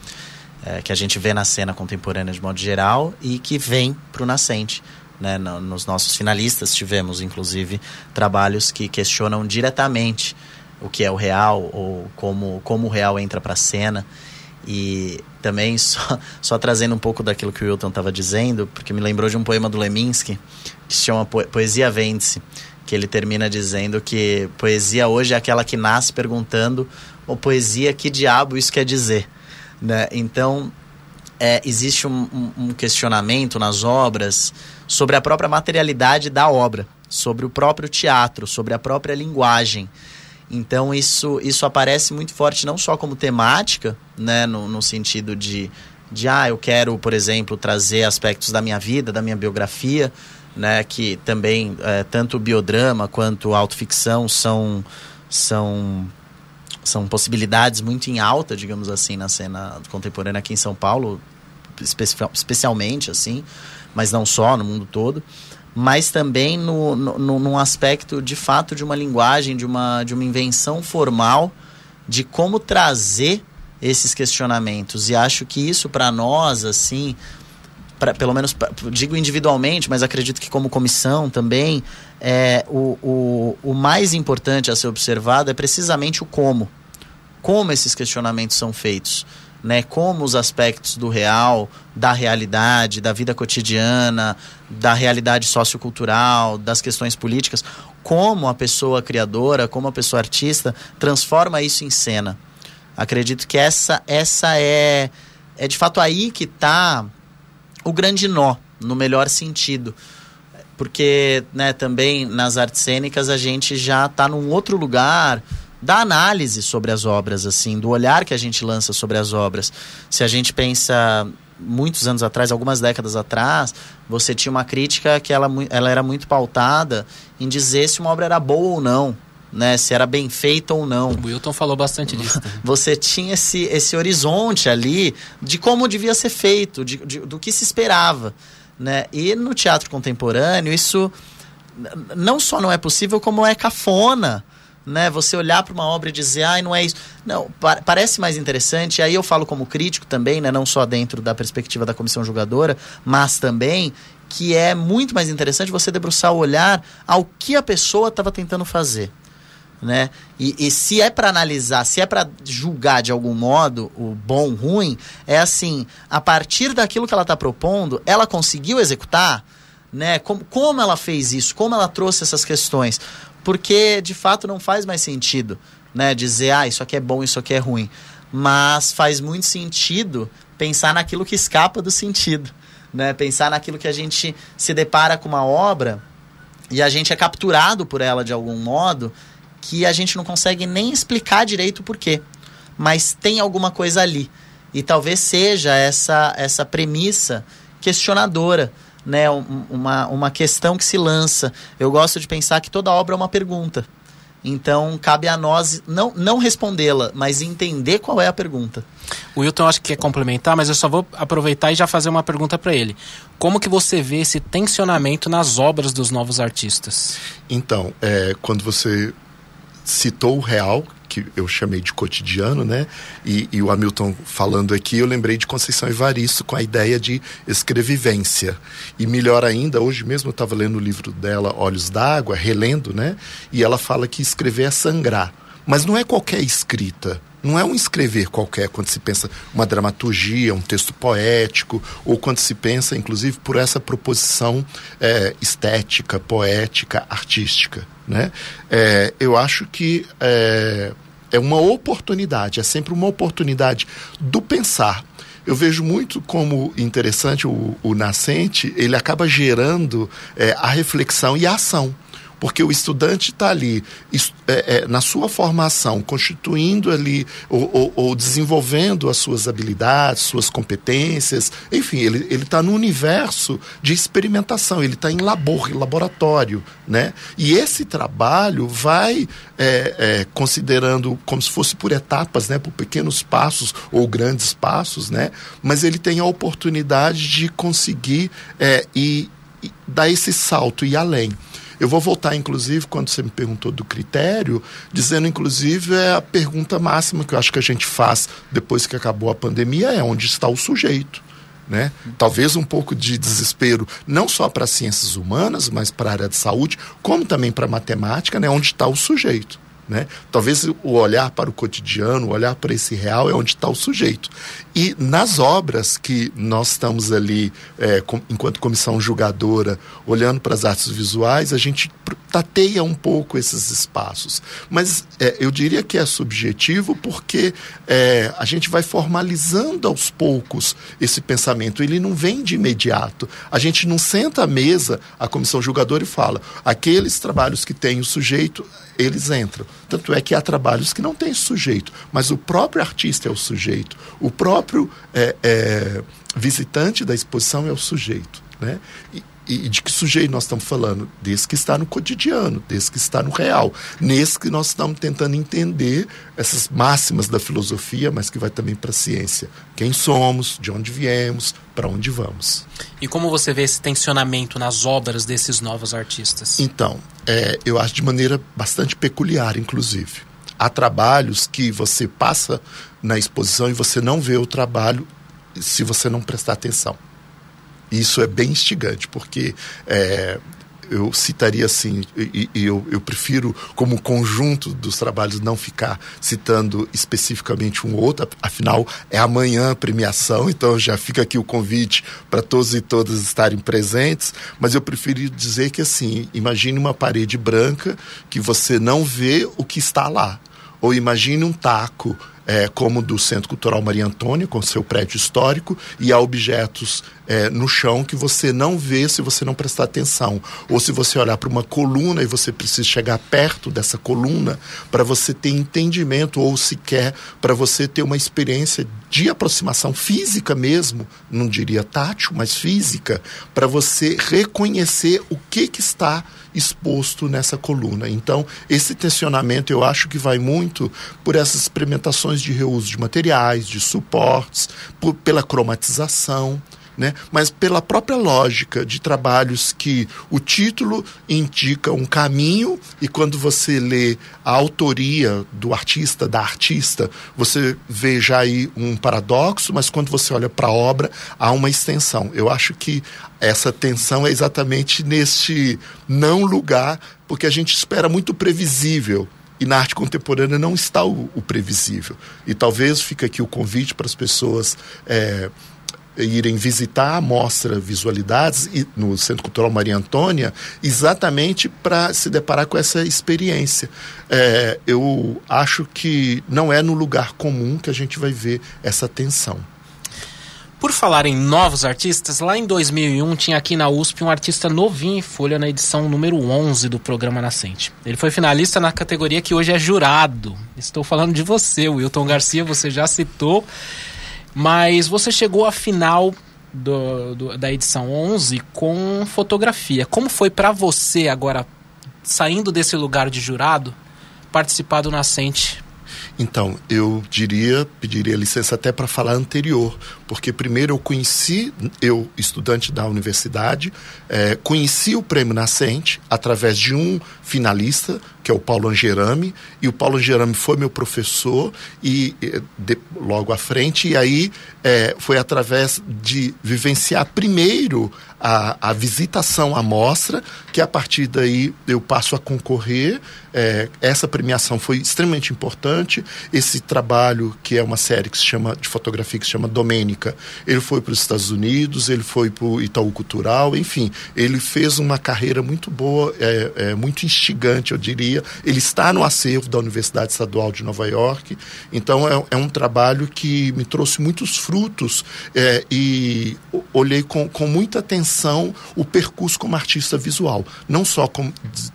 é, que a gente vê na cena contemporânea de modo geral e que vem para o nascente. Né? Nos nossos finalistas tivemos, inclusive, trabalhos que questionam diretamente o que é o real ou como, como o real entra para a cena. E também, só, só trazendo um pouco daquilo que o Wilton estava dizendo, porque me lembrou de um poema do Leminski, que se chama Poesia Vence, que ele termina dizendo que poesia hoje é aquela que nasce perguntando, ou poesia, que diabo isso quer dizer? Né? Então, é, existe um, um, questionamento nas obras sobre a própria materialidade da obra, sobre o próprio teatro, sobre a própria linguagem. Então isso, isso aparece muito forte não só como temática, né, no, no sentido de, de ah, eu quero, por exemplo, trazer aspectos da minha vida, da minha biografia, né, que também é, tanto o biodrama quanto a autoficção são, são são possibilidades muito em alta, digamos assim, na cena contemporânea aqui em São Paulo, especialmente assim, mas não só, no mundo todo, mas também no, no, num aspecto de fato de uma linguagem, de uma, de uma invenção formal de como trazer esses questionamentos. E acho que isso para nós, assim, pra, pelo menos pra, digo individualmente, mas acredito que como comissão também, é, o, o, o mais importante a ser observado é precisamente o como. Como esses questionamentos são feitos né, como os aspectos do real, da realidade, da vida cotidiana, da realidade sociocultural, das questões políticas, como a pessoa criadora, como a pessoa artista transforma isso em cena. Acredito que essa essa é é de fato aí que está o grande nó, no melhor sentido. Porque né, também nas artes cênicas a gente já está num outro lugar, da análise sobre as obras, assim, do olhar que a gente lança sobre as obras. Se a gente pensa muitos anos atrás, algumas décadas atrás, você tinha uma crítica que ela, ela era muito pautada em dizer se uma obra era boa ou não. Né, se era bem feita ou não. O Wilton falou bastante disso. Você tinha esse, esse horizonte ali de como devia ser feito, de, de, do que se esperava. Né? E no teatro contemporâneo, isso não só não é possível, como é cafona né? Você olhar para uma obra e dizer, ai, ah, não é isso. Não, pa parece mais interessante. Aí eu falo como crítico também, né? Não só dentro da perspectiva da comissão julgadora, mas também que é muito mais interessante você debruçar o olhar ao que a pessoa estava tentando fazer. Né? E, e se é para analisar, se é para julgar de algum modo o bom, ruim, é assim, a partir daquilo que ela está propondo, ela conseguiu executar, né? Como, como ela fez isso, como ela trouxe essas questões porque de fato não faz mais sentido, né, dizer, ah, isso aqui é bom, isso aqui é ruim. Mas faz muito sentido pensar naquilo que escapa do sentido, né? Pensar naquilo que a gente se depara com uma obra e a gente é capturado por ela de algum modo que a gente não consegue nem explicar direito o porquê, mas tem alguma coisa ali. E talvez seja essa essa premissa questionadora né, uma, uma questão que se lança. Eu gosto de pensar que toda obra é uma pergunta. Então, cabe a nós não, não respondê-la, mas entender qual é a pergunta. O Wilton acho que quer complementar, mas eu só vou aproveitar e já fazer uma pergunta para ele. Como que você vê esse tensionamento nas obras dos novos artistas? Então, é, quando você citou o real, que eu chamei de cotidiano, né? E, e, o Hamilton falando aqui, eu lembrei de Conceição Evaristo com a ideia de escrevivência. E melhor ainda, hoje mesmo eu estava lendo o livro dela, Olhos d'Água, relendo, né? E ela fala que escrever é sangrar. Mas não é qualquer escrita. Não é um escrever qualquer quando se pensa uma dramaturgia, um texto poético, ou quando se pensa, inclusive, por essa proposição é, estética, poética, artística. Né? É, eu acho que é, é uma oportunidade, é sempre uma oportunidade do pensar. Eu vejo muito como interessante o, o nascente, ele acaba gerando é, a reflexão e a ação porque o estudante está ali é, é, na sua formação, constituindo ali ou, ou, ou, desenvolvendo as suas habilidades, suas competências, enfim, ele está no universo de experimentação, ele está em labor, em laboratório, né? E esse trabalho vai é, é, considerando como se fosse por etapas, né, por pequenos passos ou grandes passos, né? Mas ele tem a oportunidade de conseguir é, e, e dar esse salto e além. Eu vou voltar, inclusive, quando você me perguntou do critério, dizendo, inclusive, é a pergunta máxima que eu acho que a gente faz depois que acabou a pandemia é onde está o sujeito. Né? Talvez um pouco de desespero, não só para as ciências humanas, mas para a área de saúde, como também para a matemática, né? onde está o sujeito. Né? Talvez o olhar para o cotidiano, o olhar para esse real é onde está o sujeito. E nas obras que nós estamos ali, é, com, enquanto comissão julgadora, olhando para as artes visuais, a gente tateia um pouco esses espaços. Mas é, eu diria que é subjetivo porque é, a gente vai formalizando aos poucos esse pensamento. Ele não vem de imediato. A gente não senta à mesa, a comissão julgadora, e fala: aqueles trabalhos que têm o sujeito, eles entram. Tanto é que há trabalhos que não têm sujeito, mas o próprio artista é o sujeito, o próprio é, é, visitante da exposição é o sujeito. Né? E, e de que sujeito nós estamos falando? Desse que está no cotidiano, desse que está no real. Nesse que nós estamos tentando entender essas máximas da filosofia, mas que vai também para a ciência. Quem somos, de onde viemos, para onde vamos. E como você vê esse tensionamento nas obras desses novos artistas? Então, é, eu acho de maneira bastante peculiar, inclusive. Há trabalhos que você passa na exposição e você não vê o trabalho se você não prestar atenção. Isso é bem instigante, porque é, eu citaria assim, e, e eu, eu, prefiro, como conjunto dos trabalhos, não ficar citando especificamente um outro, afinal, é amanhã a premiação, então já fica aqui o convite para todos e todas estarem presentes, mas eu prefiro dizer que, assim, imagine uma parede branca que você não vê o que está lá, ou imagine um taco é, como do Centro Cultural Maria Antônia, com seu prédio histórico, e há objetos é, no chão que você não vê se você não prestar atenção. Ou se você olhar para uma coluna e você precisa chegar perto dessa coluna para você ter entendimento, ou sequer para você ter uma experiência de aproximação física mesmo, não diria tátil, mas física, para você reconhecer o que, que está exposto nessa coluna. Então, esse tensionamento eu acho que vai muito por essas experimentações de reuso de materiais, de suportes, por, pela cromatização né? mas pela própria lógica de trabalhos que o título indica um caminho e quando você lê a autoria do artista, da artista, você vê já aí um paradoxo, mas quando você olha para a obra, há uma extensão. Eu acho que essa tensão é exatamente neste não lugar, porque a gente espera muito previsível e na arte contemporânea não está o, o, previsível. E talvez fique aqui o convite para as pessoas é, irem visitar a mostra Visualidades no Centro Cultural Maria Antônia, exatamente para se deparar com essa experiência. É, eu acho que não é no lugar comum que a gente vai ver essa tensão. Por falar em novos artistas, lá em 2001 tinha aqui na USP um artista novinho em folha na edição número 11 do programa Nascente. Ele foi finalista na categoria que hoje é jurado. Estou falando de você, Wilton Garcia, você já citou. Mas você chegou à final do, do, da edição 11 com fotografia. Como foi para você agora, saindo desse lugar de jurado, participar do Nascente então, eu diria, pediria licença até para falar anterior, porque primeiro eu conheci, eu, estudante da universidade, é, conheci o Prêmio Nascente através de um finalista, que é o Paulo Angerami, e o Paulo Angerami foi meu professor e de, logo à frente, e aí é, foi através de vivenciar primeiro a, a visitação à mostra, que a partir daí eu passo a concorrer. É, essa premiação foi extremamente importante. Esse trabalho, que é uma série que se chama de fotografia que se chama Domênica, ele foi para os Estados Unidos, ele foi para o Itaú Cultural, enfim, ele fez uma carreira muito boa, é, é, muito instigante, eu diria. Ele está no acervo da Universidade Estadual de Nova York, então é, é um trabalho que me trouxe muitos frutos é, e olhei com, com muita atenção o percurso como artista visual, não só como,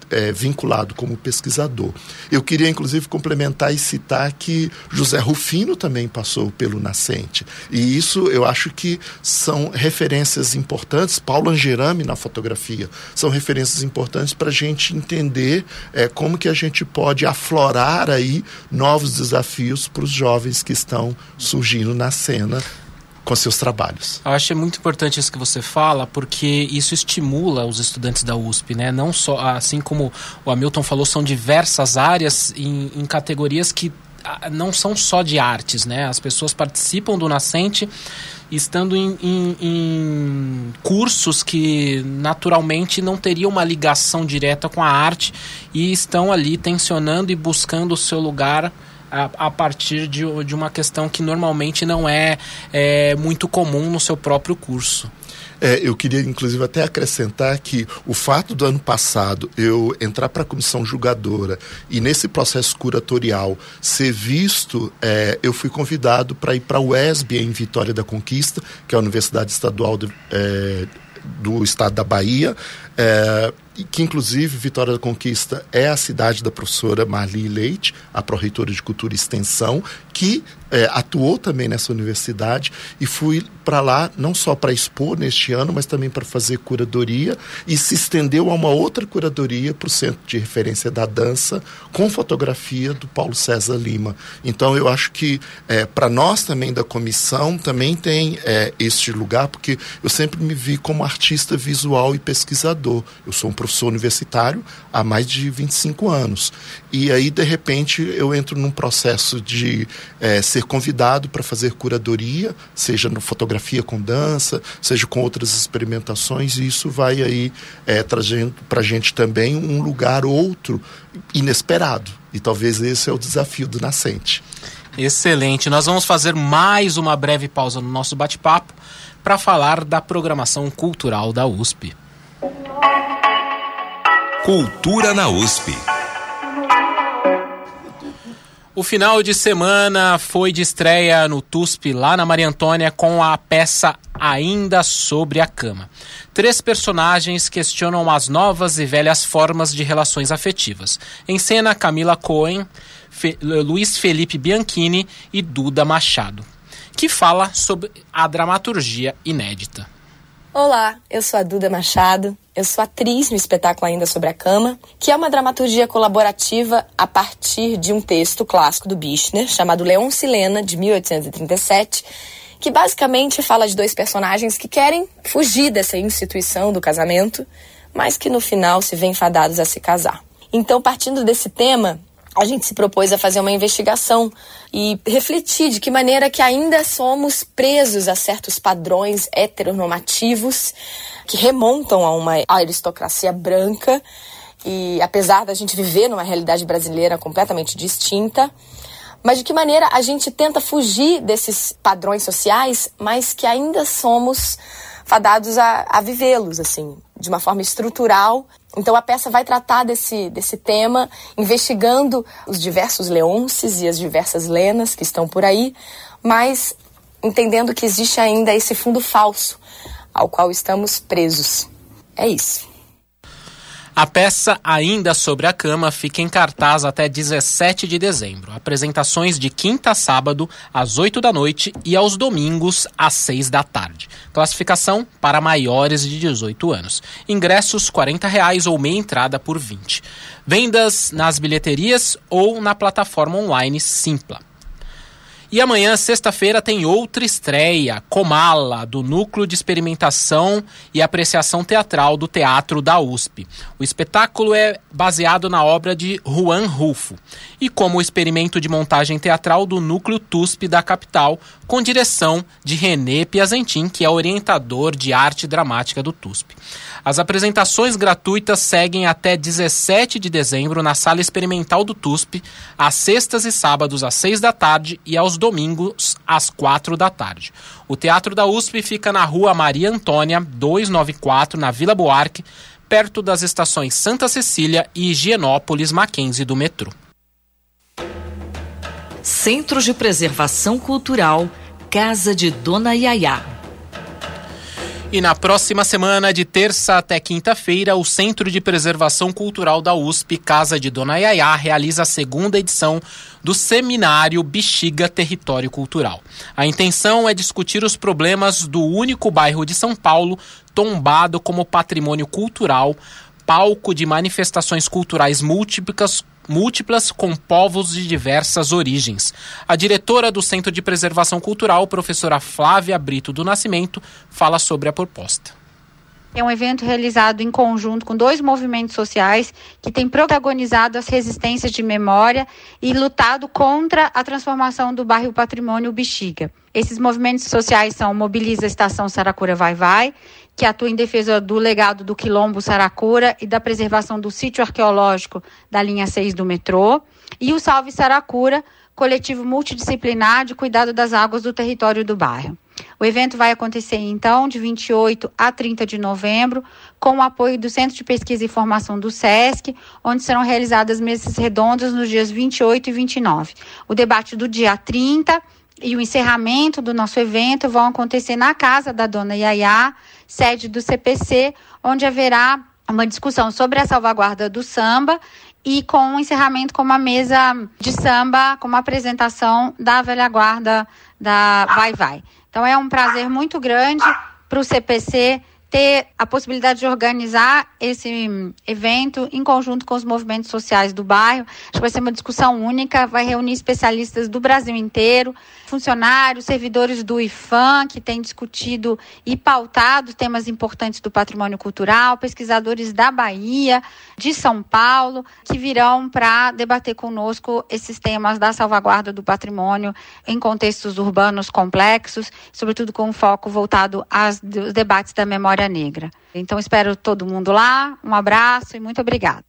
é, vinculado como pesquisador. Eu queria, inclusive, complementar e citar que José Rufino também passou pelo Nascente. E isso eu acho que são referências importantes. Paulo Angerami na fotografia são referências importantes para a gente entender é, como que a gente pode aflorar aí novos desafios para os jovens que estão surgindo na cena com seus trabalhos. Eu acho muito importante isso que você fala, porque isso estimula os estudantes da USP, né? Não só, assim como o Hamilton falou, são diversas áreas em, em categorias que não são só de artes, né? As pessoas participam do Nascente estando em, em, em, cursos que naturalmente não teriam uma ligação direta com a arte e estão ali tensionando e buscando o seu lugar a, a partir de, de uma questão que normalmente não é, é muito comum no seu próprio curso. É, eu queria, inclusive, até acrescentar que o fato do ano passado eu entrar para a comissão julgadora e nesse processo curatorial ser visto, é, eu fui convidado para ir para a UESB em Vitória da Conquista, que é a Universidade Estadual de, é, do Estado da Bahia. É, que inclusive Vitória da Conquista é a cidade da professora Marli Leite, a pró-reitora de Cultura e Extensão, que é, atuou também nessa universidade e fui para lá não só para expor neste ano, mas também para fazer curadoria e se estendeu a uma outra curadoria para o Centro de Referência da Dança com fotografia do Paulo César Lima. Então eu acho que é, para nós também da comissão também tem é, este lugar, porque eu sempre me vi como artista visual e pesquisador. Eu sou um professor universitário há mais de 25 anos. E aí, de repente, eu entro num processo de é, ser convidado para fazer curadoria, seja no fotografia com dança, seja com outras experimentações, e isso vai aí é, trazendo para a gente também um lugar outro inesperado. E talvez esse é o desafio do Nascente. Excelente. Nós vamos fazer mais uma breve pausa no nosso bate-papo para falar da programação cultural da USP. Cultura na USP. O final de semana foi de estreia no TUSP, lá na Maria Antônia, com a peça Ainda Sobre a Cama. Três personagens questionam as novas e velhas formas de relações afetivas. Em cena, Camila Cohen, Fe Luiz Felipe Bianchini e Duda Machado, que fala sobre a dramaturgia inédita. Olá, eu sou a Duda Machado, eu sou atriz no espetáculo Ainda Sobre a Cama, que é uma dramaturgia colaborativa a partir de um texto clássico do Bichner, chamado Leon Silena, de 1837, que basicamente fala de dois personagens que querem fugir dessa instituição do casamento, mas que no final se veem fadados a se casar. Então, partindo desse tema, a gente se propôs a fazer uma investigação e refletir de que maneira que ainda somos presos a certos padrões heteronormativos que remontam a uma aristocracia branca e apesar da gente viver numa realidade brasileira completamente distinta, mas de que maneira a gente tenta fugir desses padrões sociais, mas que ainda somos fadados a, a vivê-los, assim, de uma forma estrutural. Então a peça vai tratar desse, desse tema, investigando os diversos leonces e as diversas lenas que estão por aí, mas entendendo que existe ainda esse fundo falso ao qual estamos presos. É isso. A peça Ainda Sobre a Cama fica em cartaz até 17 de dezembro. Apresentações de quinta a sábado, às 8 da noite e aos domingos, às 6 da tarde. Classificação para maiores de 18 anos. Ingressos R$ reais ou meia entrada por 20. Vendas nas bilheterias ou na plataforma online Simpla. E amanhã, sexta-feira, tem outra estreia, Comala, do Núcleo de Experimentação e Apreciação Teatral do Teatro da USP. O espetáculo é baseado na obra de Juan Rufo e como experimento de montagem teatral do Núcleo TUSP da capital, com direção de René Piazentin, que é orientador de arte dramática do TUSP. As apresentações gratuitas seguem até 17 de dezembro na Sala Experimental do TUSP, às sextas e sábados às 6 da tarde e aos domingos às 4 da tarde. O Teatro da USP fica na Rua Maria Antônia, 294, na Vila Buarque, perto das estações Santa Cecília e Higienópolis Mackenzie do metrô. Centro de Preservação Cultural, Casa de Dona Yaya. E na próxima semana, de terça até quinta-feira, o Centro de Preservação Cultural da USP, Casa de Dona Yaya, realiza a segunda edição do seminário Bexiga Território Cultural. A intenção é discutir os problemas do único bairro de São Paulo tombado como patrimônio cultural, palco de manifestações culturais múltiplas múltiplas com povos de diversas origens. A diretora do Centro de Preservação Cultural, professora Flávia Brito do Nascimento, fala sobre a proposta. É um evento realizado em conjunto com dois movimentos sociais que têm protagonizado as resistências de memória e lutado contra a transformação do bairro Patrimônio Bexiga. Esses movimentos sociais são Mobiliza Estação Saracura Vai Vai, que atua em defesa do legado do Quilombo Saracura e da preservação do sítio arqueológico da linha 6 do metrô, e o Salve Saracura, coletivo multidisciplinar de cuidado das águas do território do bairro. O evento vai acontecer então de 28 a 30 de novembro, com o apoio do Centro de Pesquisa e Formação do SESC, onde serão realizadas mesas redondas nos dias 28 e 29. O debate do dia 30 e o encerramento do nosso evento vão acontecer na casa da dona Yaya, sede do CPC, onde haverá uma discussão sobre a salvaguarda do samba e com o um encerramento com uma mesa de samba, com uma apresentação da velha guarda da Vai Vai. Então é um prazer muito grande para o CPC ter a possibilidade de organizar esse evento em conjunto com os movimentos sociais do bairro. Acho que vai ser uma discussão única, vai reunir especialistas do Brasil inteiro, funcionários, servidores do IFAM, que têm discutido e pautado temas importantes do patrimônio cultural, pesquisadores da Bahia, de São Paulo, que virão para debater conosco esses temas da salvaguarda do patrimônio em contextos urbanos complexos, sobretudo com foco voltado aos debates da memória negra. Então espero todo mundo lá, um abraço e muito obrigada.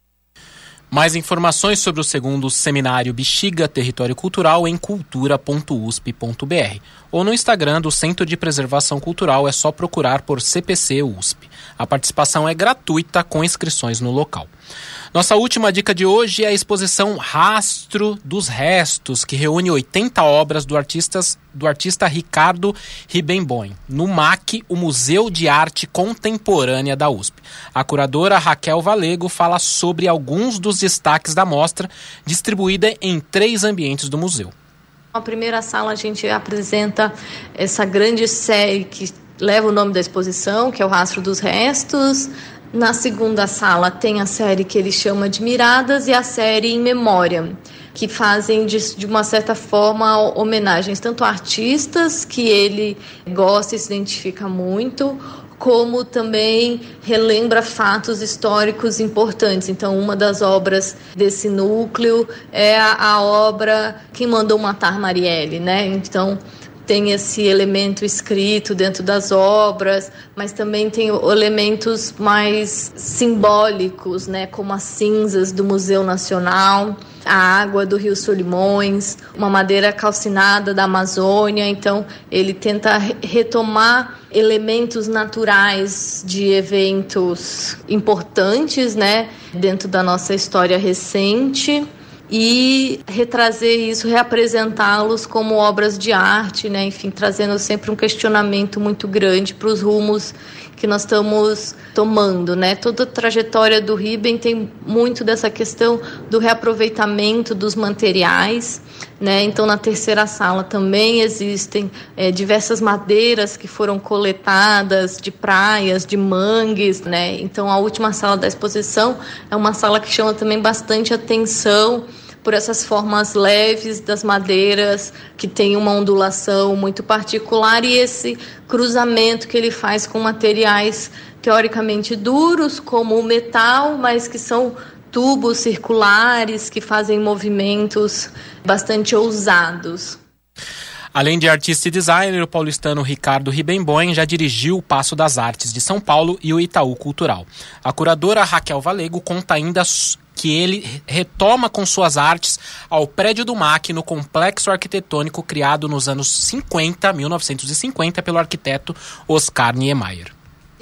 Mais informações sobre o segundo seminário Bexiga Território Cultural em cultura.usp.br ou no Instagram do Centro de Preservação Cultural é só procurar por CPC USP. A participação é gratuita com inscrições no local. Nossa última dica de hoje é a exposição Rastro dos Restos, que reúne 80 obras do, artistas, do artista Ricardo Ribemboim, no MAC, o Museu de Arte Contemporânea da USP. A curadora Raquel Valego fala sobre alguns dos destaques da mostra, distribuída em três ambientes do museu. Na primeira sala, a gente apresenta essa grande série que leva o nome da exposição, que é o Rastro dos Restos. Na segunda sala tem a série que ele chama de Miradas e a série Em Memória, que fazem de, de uma certa forma homenagens tanto a artistas que ele gosta e se identifica muito, como também relembra fatos históricos importantes. Então, uma das obras desse núcleo é a, a obra Quem Mandou Matar Marielle, né? Então, tem esse elemento escrito dentro das obras, mas também tem elementos mais simbólicos, né, como as cinzas do Museu Nacional, a água do Rio Solimões, uma madeira calcinada da Amazônia. Então, ele tenta retomar elementos naturais de eventos importantes, né, dentro da nossa história recente e retrazer isso, reapresentá-los como obras de arte, né? enfim, trazendo sempre um questionamento muito grande para os rumos que nós estamos tomando, né? Toda a trajetória do Riben tem muito dessa questão do reaproveitamento dos materiais, né? Então, na terceira sala também existem é, diversas madeiras que foram coletadas de praias, de mangues, né? Então, a última sala da exposição é uma sala que chama também bastante atenção por essas formas leves das madeiras que tem uma ondulação muito particular e esse cruzamento que ele faz com materiais teoricamente duros como o metal, mas que são tubos circulares que fazem movimentos bastante ousados. Além de artista e designer, o paulistano Ricardo Ribemboim já dirigiu o Passo das Artes de São Paulo e o Itaú Cultural. A curadora Raquel Valego conta ainda que ele retoma com suas artes ao prédio do MAC no complexo arquitetônico criado nos anos 50, 1950, pelo arquiteto Oscar Niemeyer.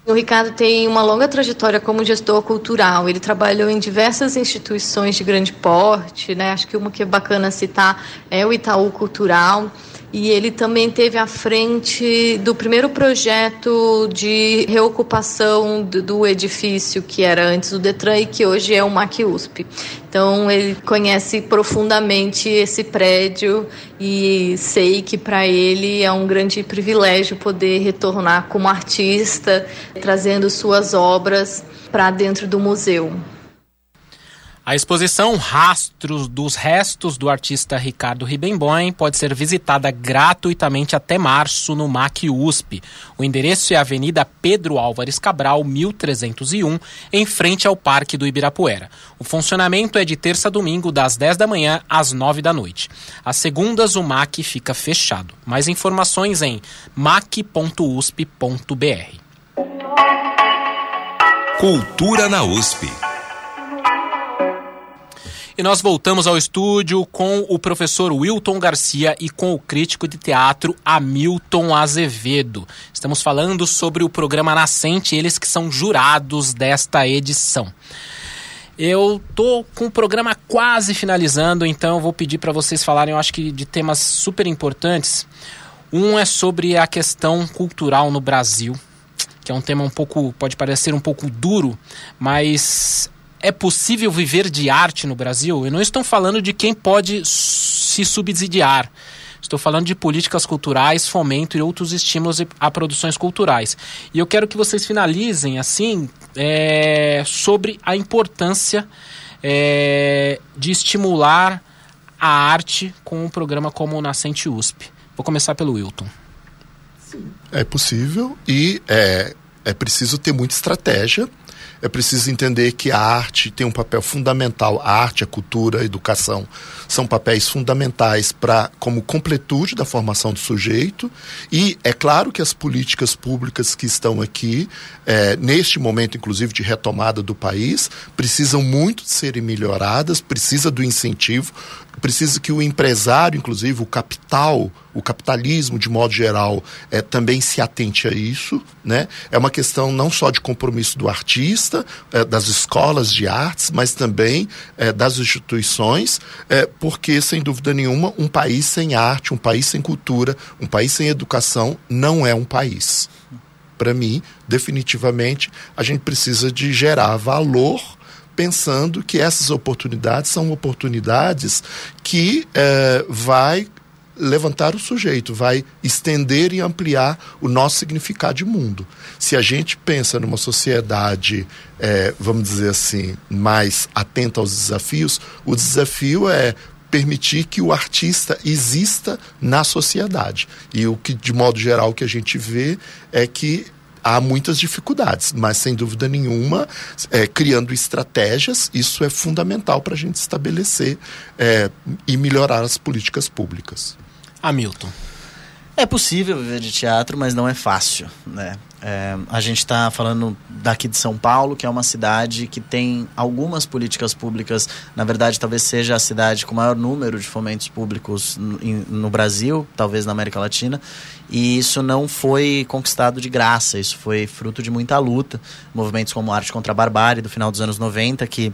O Ricardo tem uma longa trajetória como gestor cultural. Ele trabalhou em diversas instituições de grande porte, né? Acho que uma que é bacana citar é o Itaú Cultural e ele também teve à frente do primeiro projeto de reocupação do, edifício que era antes do Detran e que hoje é o MAC USP. Então ele conhece profundamente esse prédio e sei que para ele é um grande privilégio poder retornar como artista, trazendo suas obras para dentro do museu. A exposição Rastros dos Restos do artista Ricardo Ribemboim pode ser visitada gratuitamente até março no MAC USP. O endereço é Avenida Pedro Álvares Cabral, 1301, em frente ao Parque do Ibirapuera. O funcionamento é de terça a domingo, das 10 da manhã às 9 da noite. Às segundas, o MAC fica fechado. Mais informações em mac.usp.br. Cultura na USP. E nós voltamos ao estúdio com o professor Wilton Garcia e com o crítico de teatro Hamilton Azevedo. Estamos falando sobre o programa Nascente, eles que são jurados desta edição. Eu tô com o programa quase finalizando, então vou pedir para vocês falarem, eu acho que de temas super importantes. Um é sobre a questão cultural no Brasil, que é um tema um pouco, pode parecer um pouco duro, mas é possível viver de arte no Brasil? Eu não estou falando de quem pode se subsidiar. Estou falando de políticas culturais, fomento e outros estímulos a produções culturais. E eu quero que vocês finalizem, assim, é, sobre a importância é, de estimular a arte com um programa como o Nascente USP. Vou começar pelo Wilton. É possível e é, é preciso ter muita estratégia é preciso entender que a arte tem um papel fundamental, a arte, a cultura, a educação, são papéis fundamentais para como completude da formação do sujeito. E é claro que as políticas públicas que estão aqui, é, neste momento inclusive de retomada do país, precisam muito de serem melhoradas, precisa do incentivo, precisa que o empresário, inclusive o capital, o capitalismo de modo geral, é, também se atente a isso. Né? É uma questão não só de compromisso do artista, é, das escolas de artes, mas também é, das instituições, é, porque, sem dúvida nenhuma, um país sem arte, um país sem cultura, um país sem educação não é um país. Para mim, definitivamente, a gente precisa de gerar valor pensando que essas oportunidades são oportunidades que é, vai levantar o sujeito, vai estender e ampliar o nosso significado de mundo. Se a gente pensa numa sociedade, é, vamos dizer assim, mais atenta aos desafios, o desafio é permitir que o artista exista na sociedade. E o que, de modo geral, que a gente vê é que há muitas dificuldades, mas sem dúvida nenhuma, é, criando estratégias, isso é fundamental para a gente estabelecer é, e melhorar as políticas públicas. Hamilton. É possível viver de teatro, mas não é fácil, né? É, a gente está falando daqui de São Paulo, que é uma cidade que tem algumas políticas públicas. Na verdade, talvez seja a cidade com maior número de fomentos públicos no, no Brasil, talvez na América Latina. E isso não foi conquistado de graça, isso foi fruto de muita luta. Movimentos como Arte contra a Barbárie, do final dos anos 90, que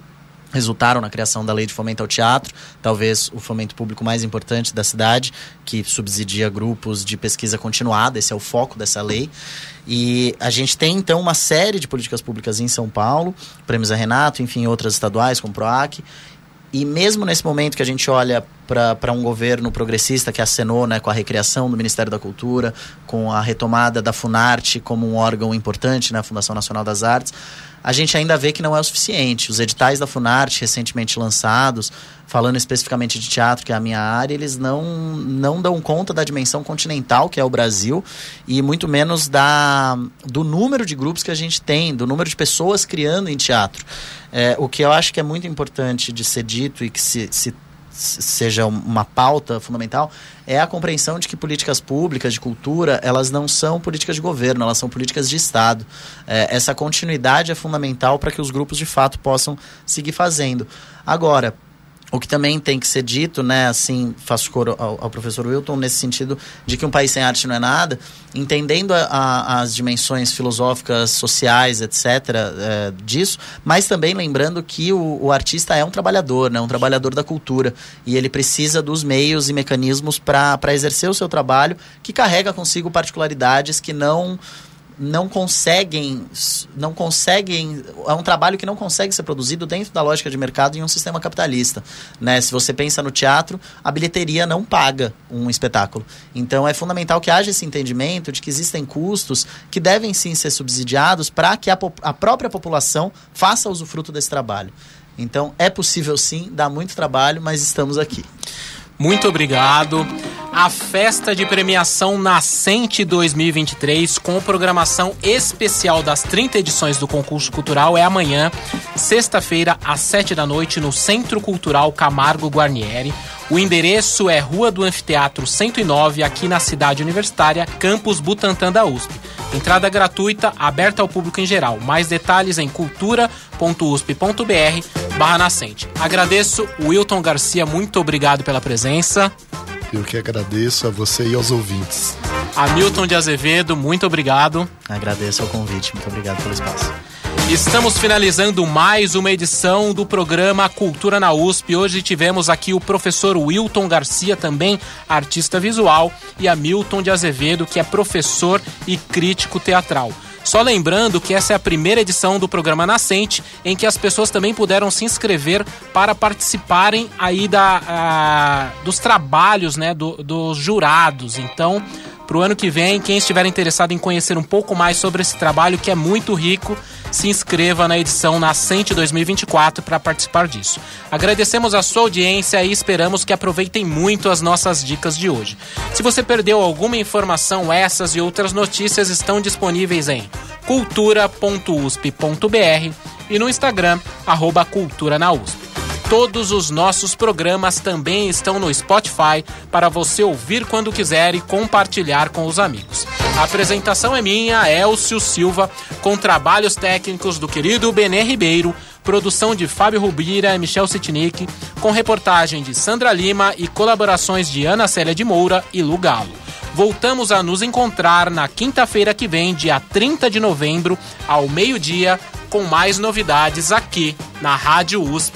resultaram na criação da lei de fomento ao teatro, talvez o fomento público mais importante da cidade, que subsidia grupos de pesquisa continuada, esse é o foco dessa lei. E a gente tem então uma série de políticas públicas em São Paulo, prêmios a Renato, enfim, outras estaduais como PROAC, e mesmo nesse momento que a gente olha para um governo progressista que acenou né, com a recriação do Ministério da Cultura, com a retomada da Funarte como um órgão importante, né, a Fundação Nacional das Artes, a gente ainda vê que não é o suficiente. Os editais da Funarte, recentemente lançados, falando especificamente de teatro, que é a minha área, eles não, não dão conta da dimensão continental, que é o Brasil, e muito menos da, do número de grupos que a gente tem, do número de pessoas criando em teatro. É, o que eu acho que é muito importante de ser dito e que se, se seja uma pauta fundamental é a compreensão de que políticas públicas de cultura elas não são políticas de governo elas são políticas de estado. É, essa continuidade é fundamental para que os grupos de fato possam seguir fazendo. Agora o que também tem que ser dito, né, assim, faço coro ao, ao, professor Wilton, nesse sentido de que um país sem arte não é nada, entendendo a, a, as dimensões filosóficas, sociais, etc., é, disso, mas também lembrando que o, o, artista é um trabalhador, né, um trabalhador da cultura, e ele precisa dos meios e mecanismos para exercer o seu trabalho, que carrega consigo particularidades que não não conseguem não conseguem é um trabalho que não consegue ser produzido dentro da lógica de mercado em um sistema capitalista né? Se você pensa no teatro a bilheteria não paga um espetáculo. Então é fundamental que haja esse entendimento de que existem custos que devem sim ser subsidiados para que a, a própria população faça usufruto desse trabalho. Então é possível sim, dá muito trabalho, mas estamos aqui. Muito obrigado. A festa de premiação Nascente 2023, com programação especial das 30 edições do concurso cultural, é amanhã, sexta-feira, às 7 da noite, no Centro Cultural Camargo Guarnieri. O endereço é Rua do Anfiteatro 109, aqui na cidade universitária, campus Butantã da USP. Entrada gratuita, aberta ao público em geral. Mais detalhes em cultura.usp.br barra nascente. Agradeço, Wilton Garcia, muito obrigado pela presença. Eu que agradeço a você e aos ouvintes. Hamilton de Azevedo, muito obrigado. Agradeço o convite, muito obrigado pelo espaço. Estamos finalizando mais uma edição do programa Cultura na USP. Hoje tivemos aqui o professor Wilton Garcia, também artista visual, e Hamilton de Azevedo, que é professor e crítico teatral. Só lembrando que essa é a primeira edição do programa Nascente, em que as pessoas também puderam se inscrever para participarem aí da, a, dos trabalhos né, do, dos jurados. Então, para o ano que vem, quem estiver interessado em conhecer um pouco mais sobre esse trabalho, que é muito rico, se inscreva na edição Nascente 2024 para participar disso. Agradecemos a sua audiência e esperamos que aproveitem muito as nossas dicas de hoje. Se você perdeu alguma informação, essas e outras notícias estão disponíveis em cultura.usp.br e no Instagram, arroba Cultura na USP. Todos os nossos programas também estão no Spotify para você ouvir quando quiser e compartilhar com os amigos. A apresentação é minha, Elcio Silva, com trabalhos técnicos do querido Benê Ribeiro, produção de Fábio Rubira e Michel Sitnik, com reportagem de Sandra Lima e colaborações de Ana Célia de Moura e Lu Galo. Voltamos a nos encontrar na quinta-feira que vem, dia 30 de novembro, ao meio-dia, com mais novidades aqui na Rádio USP.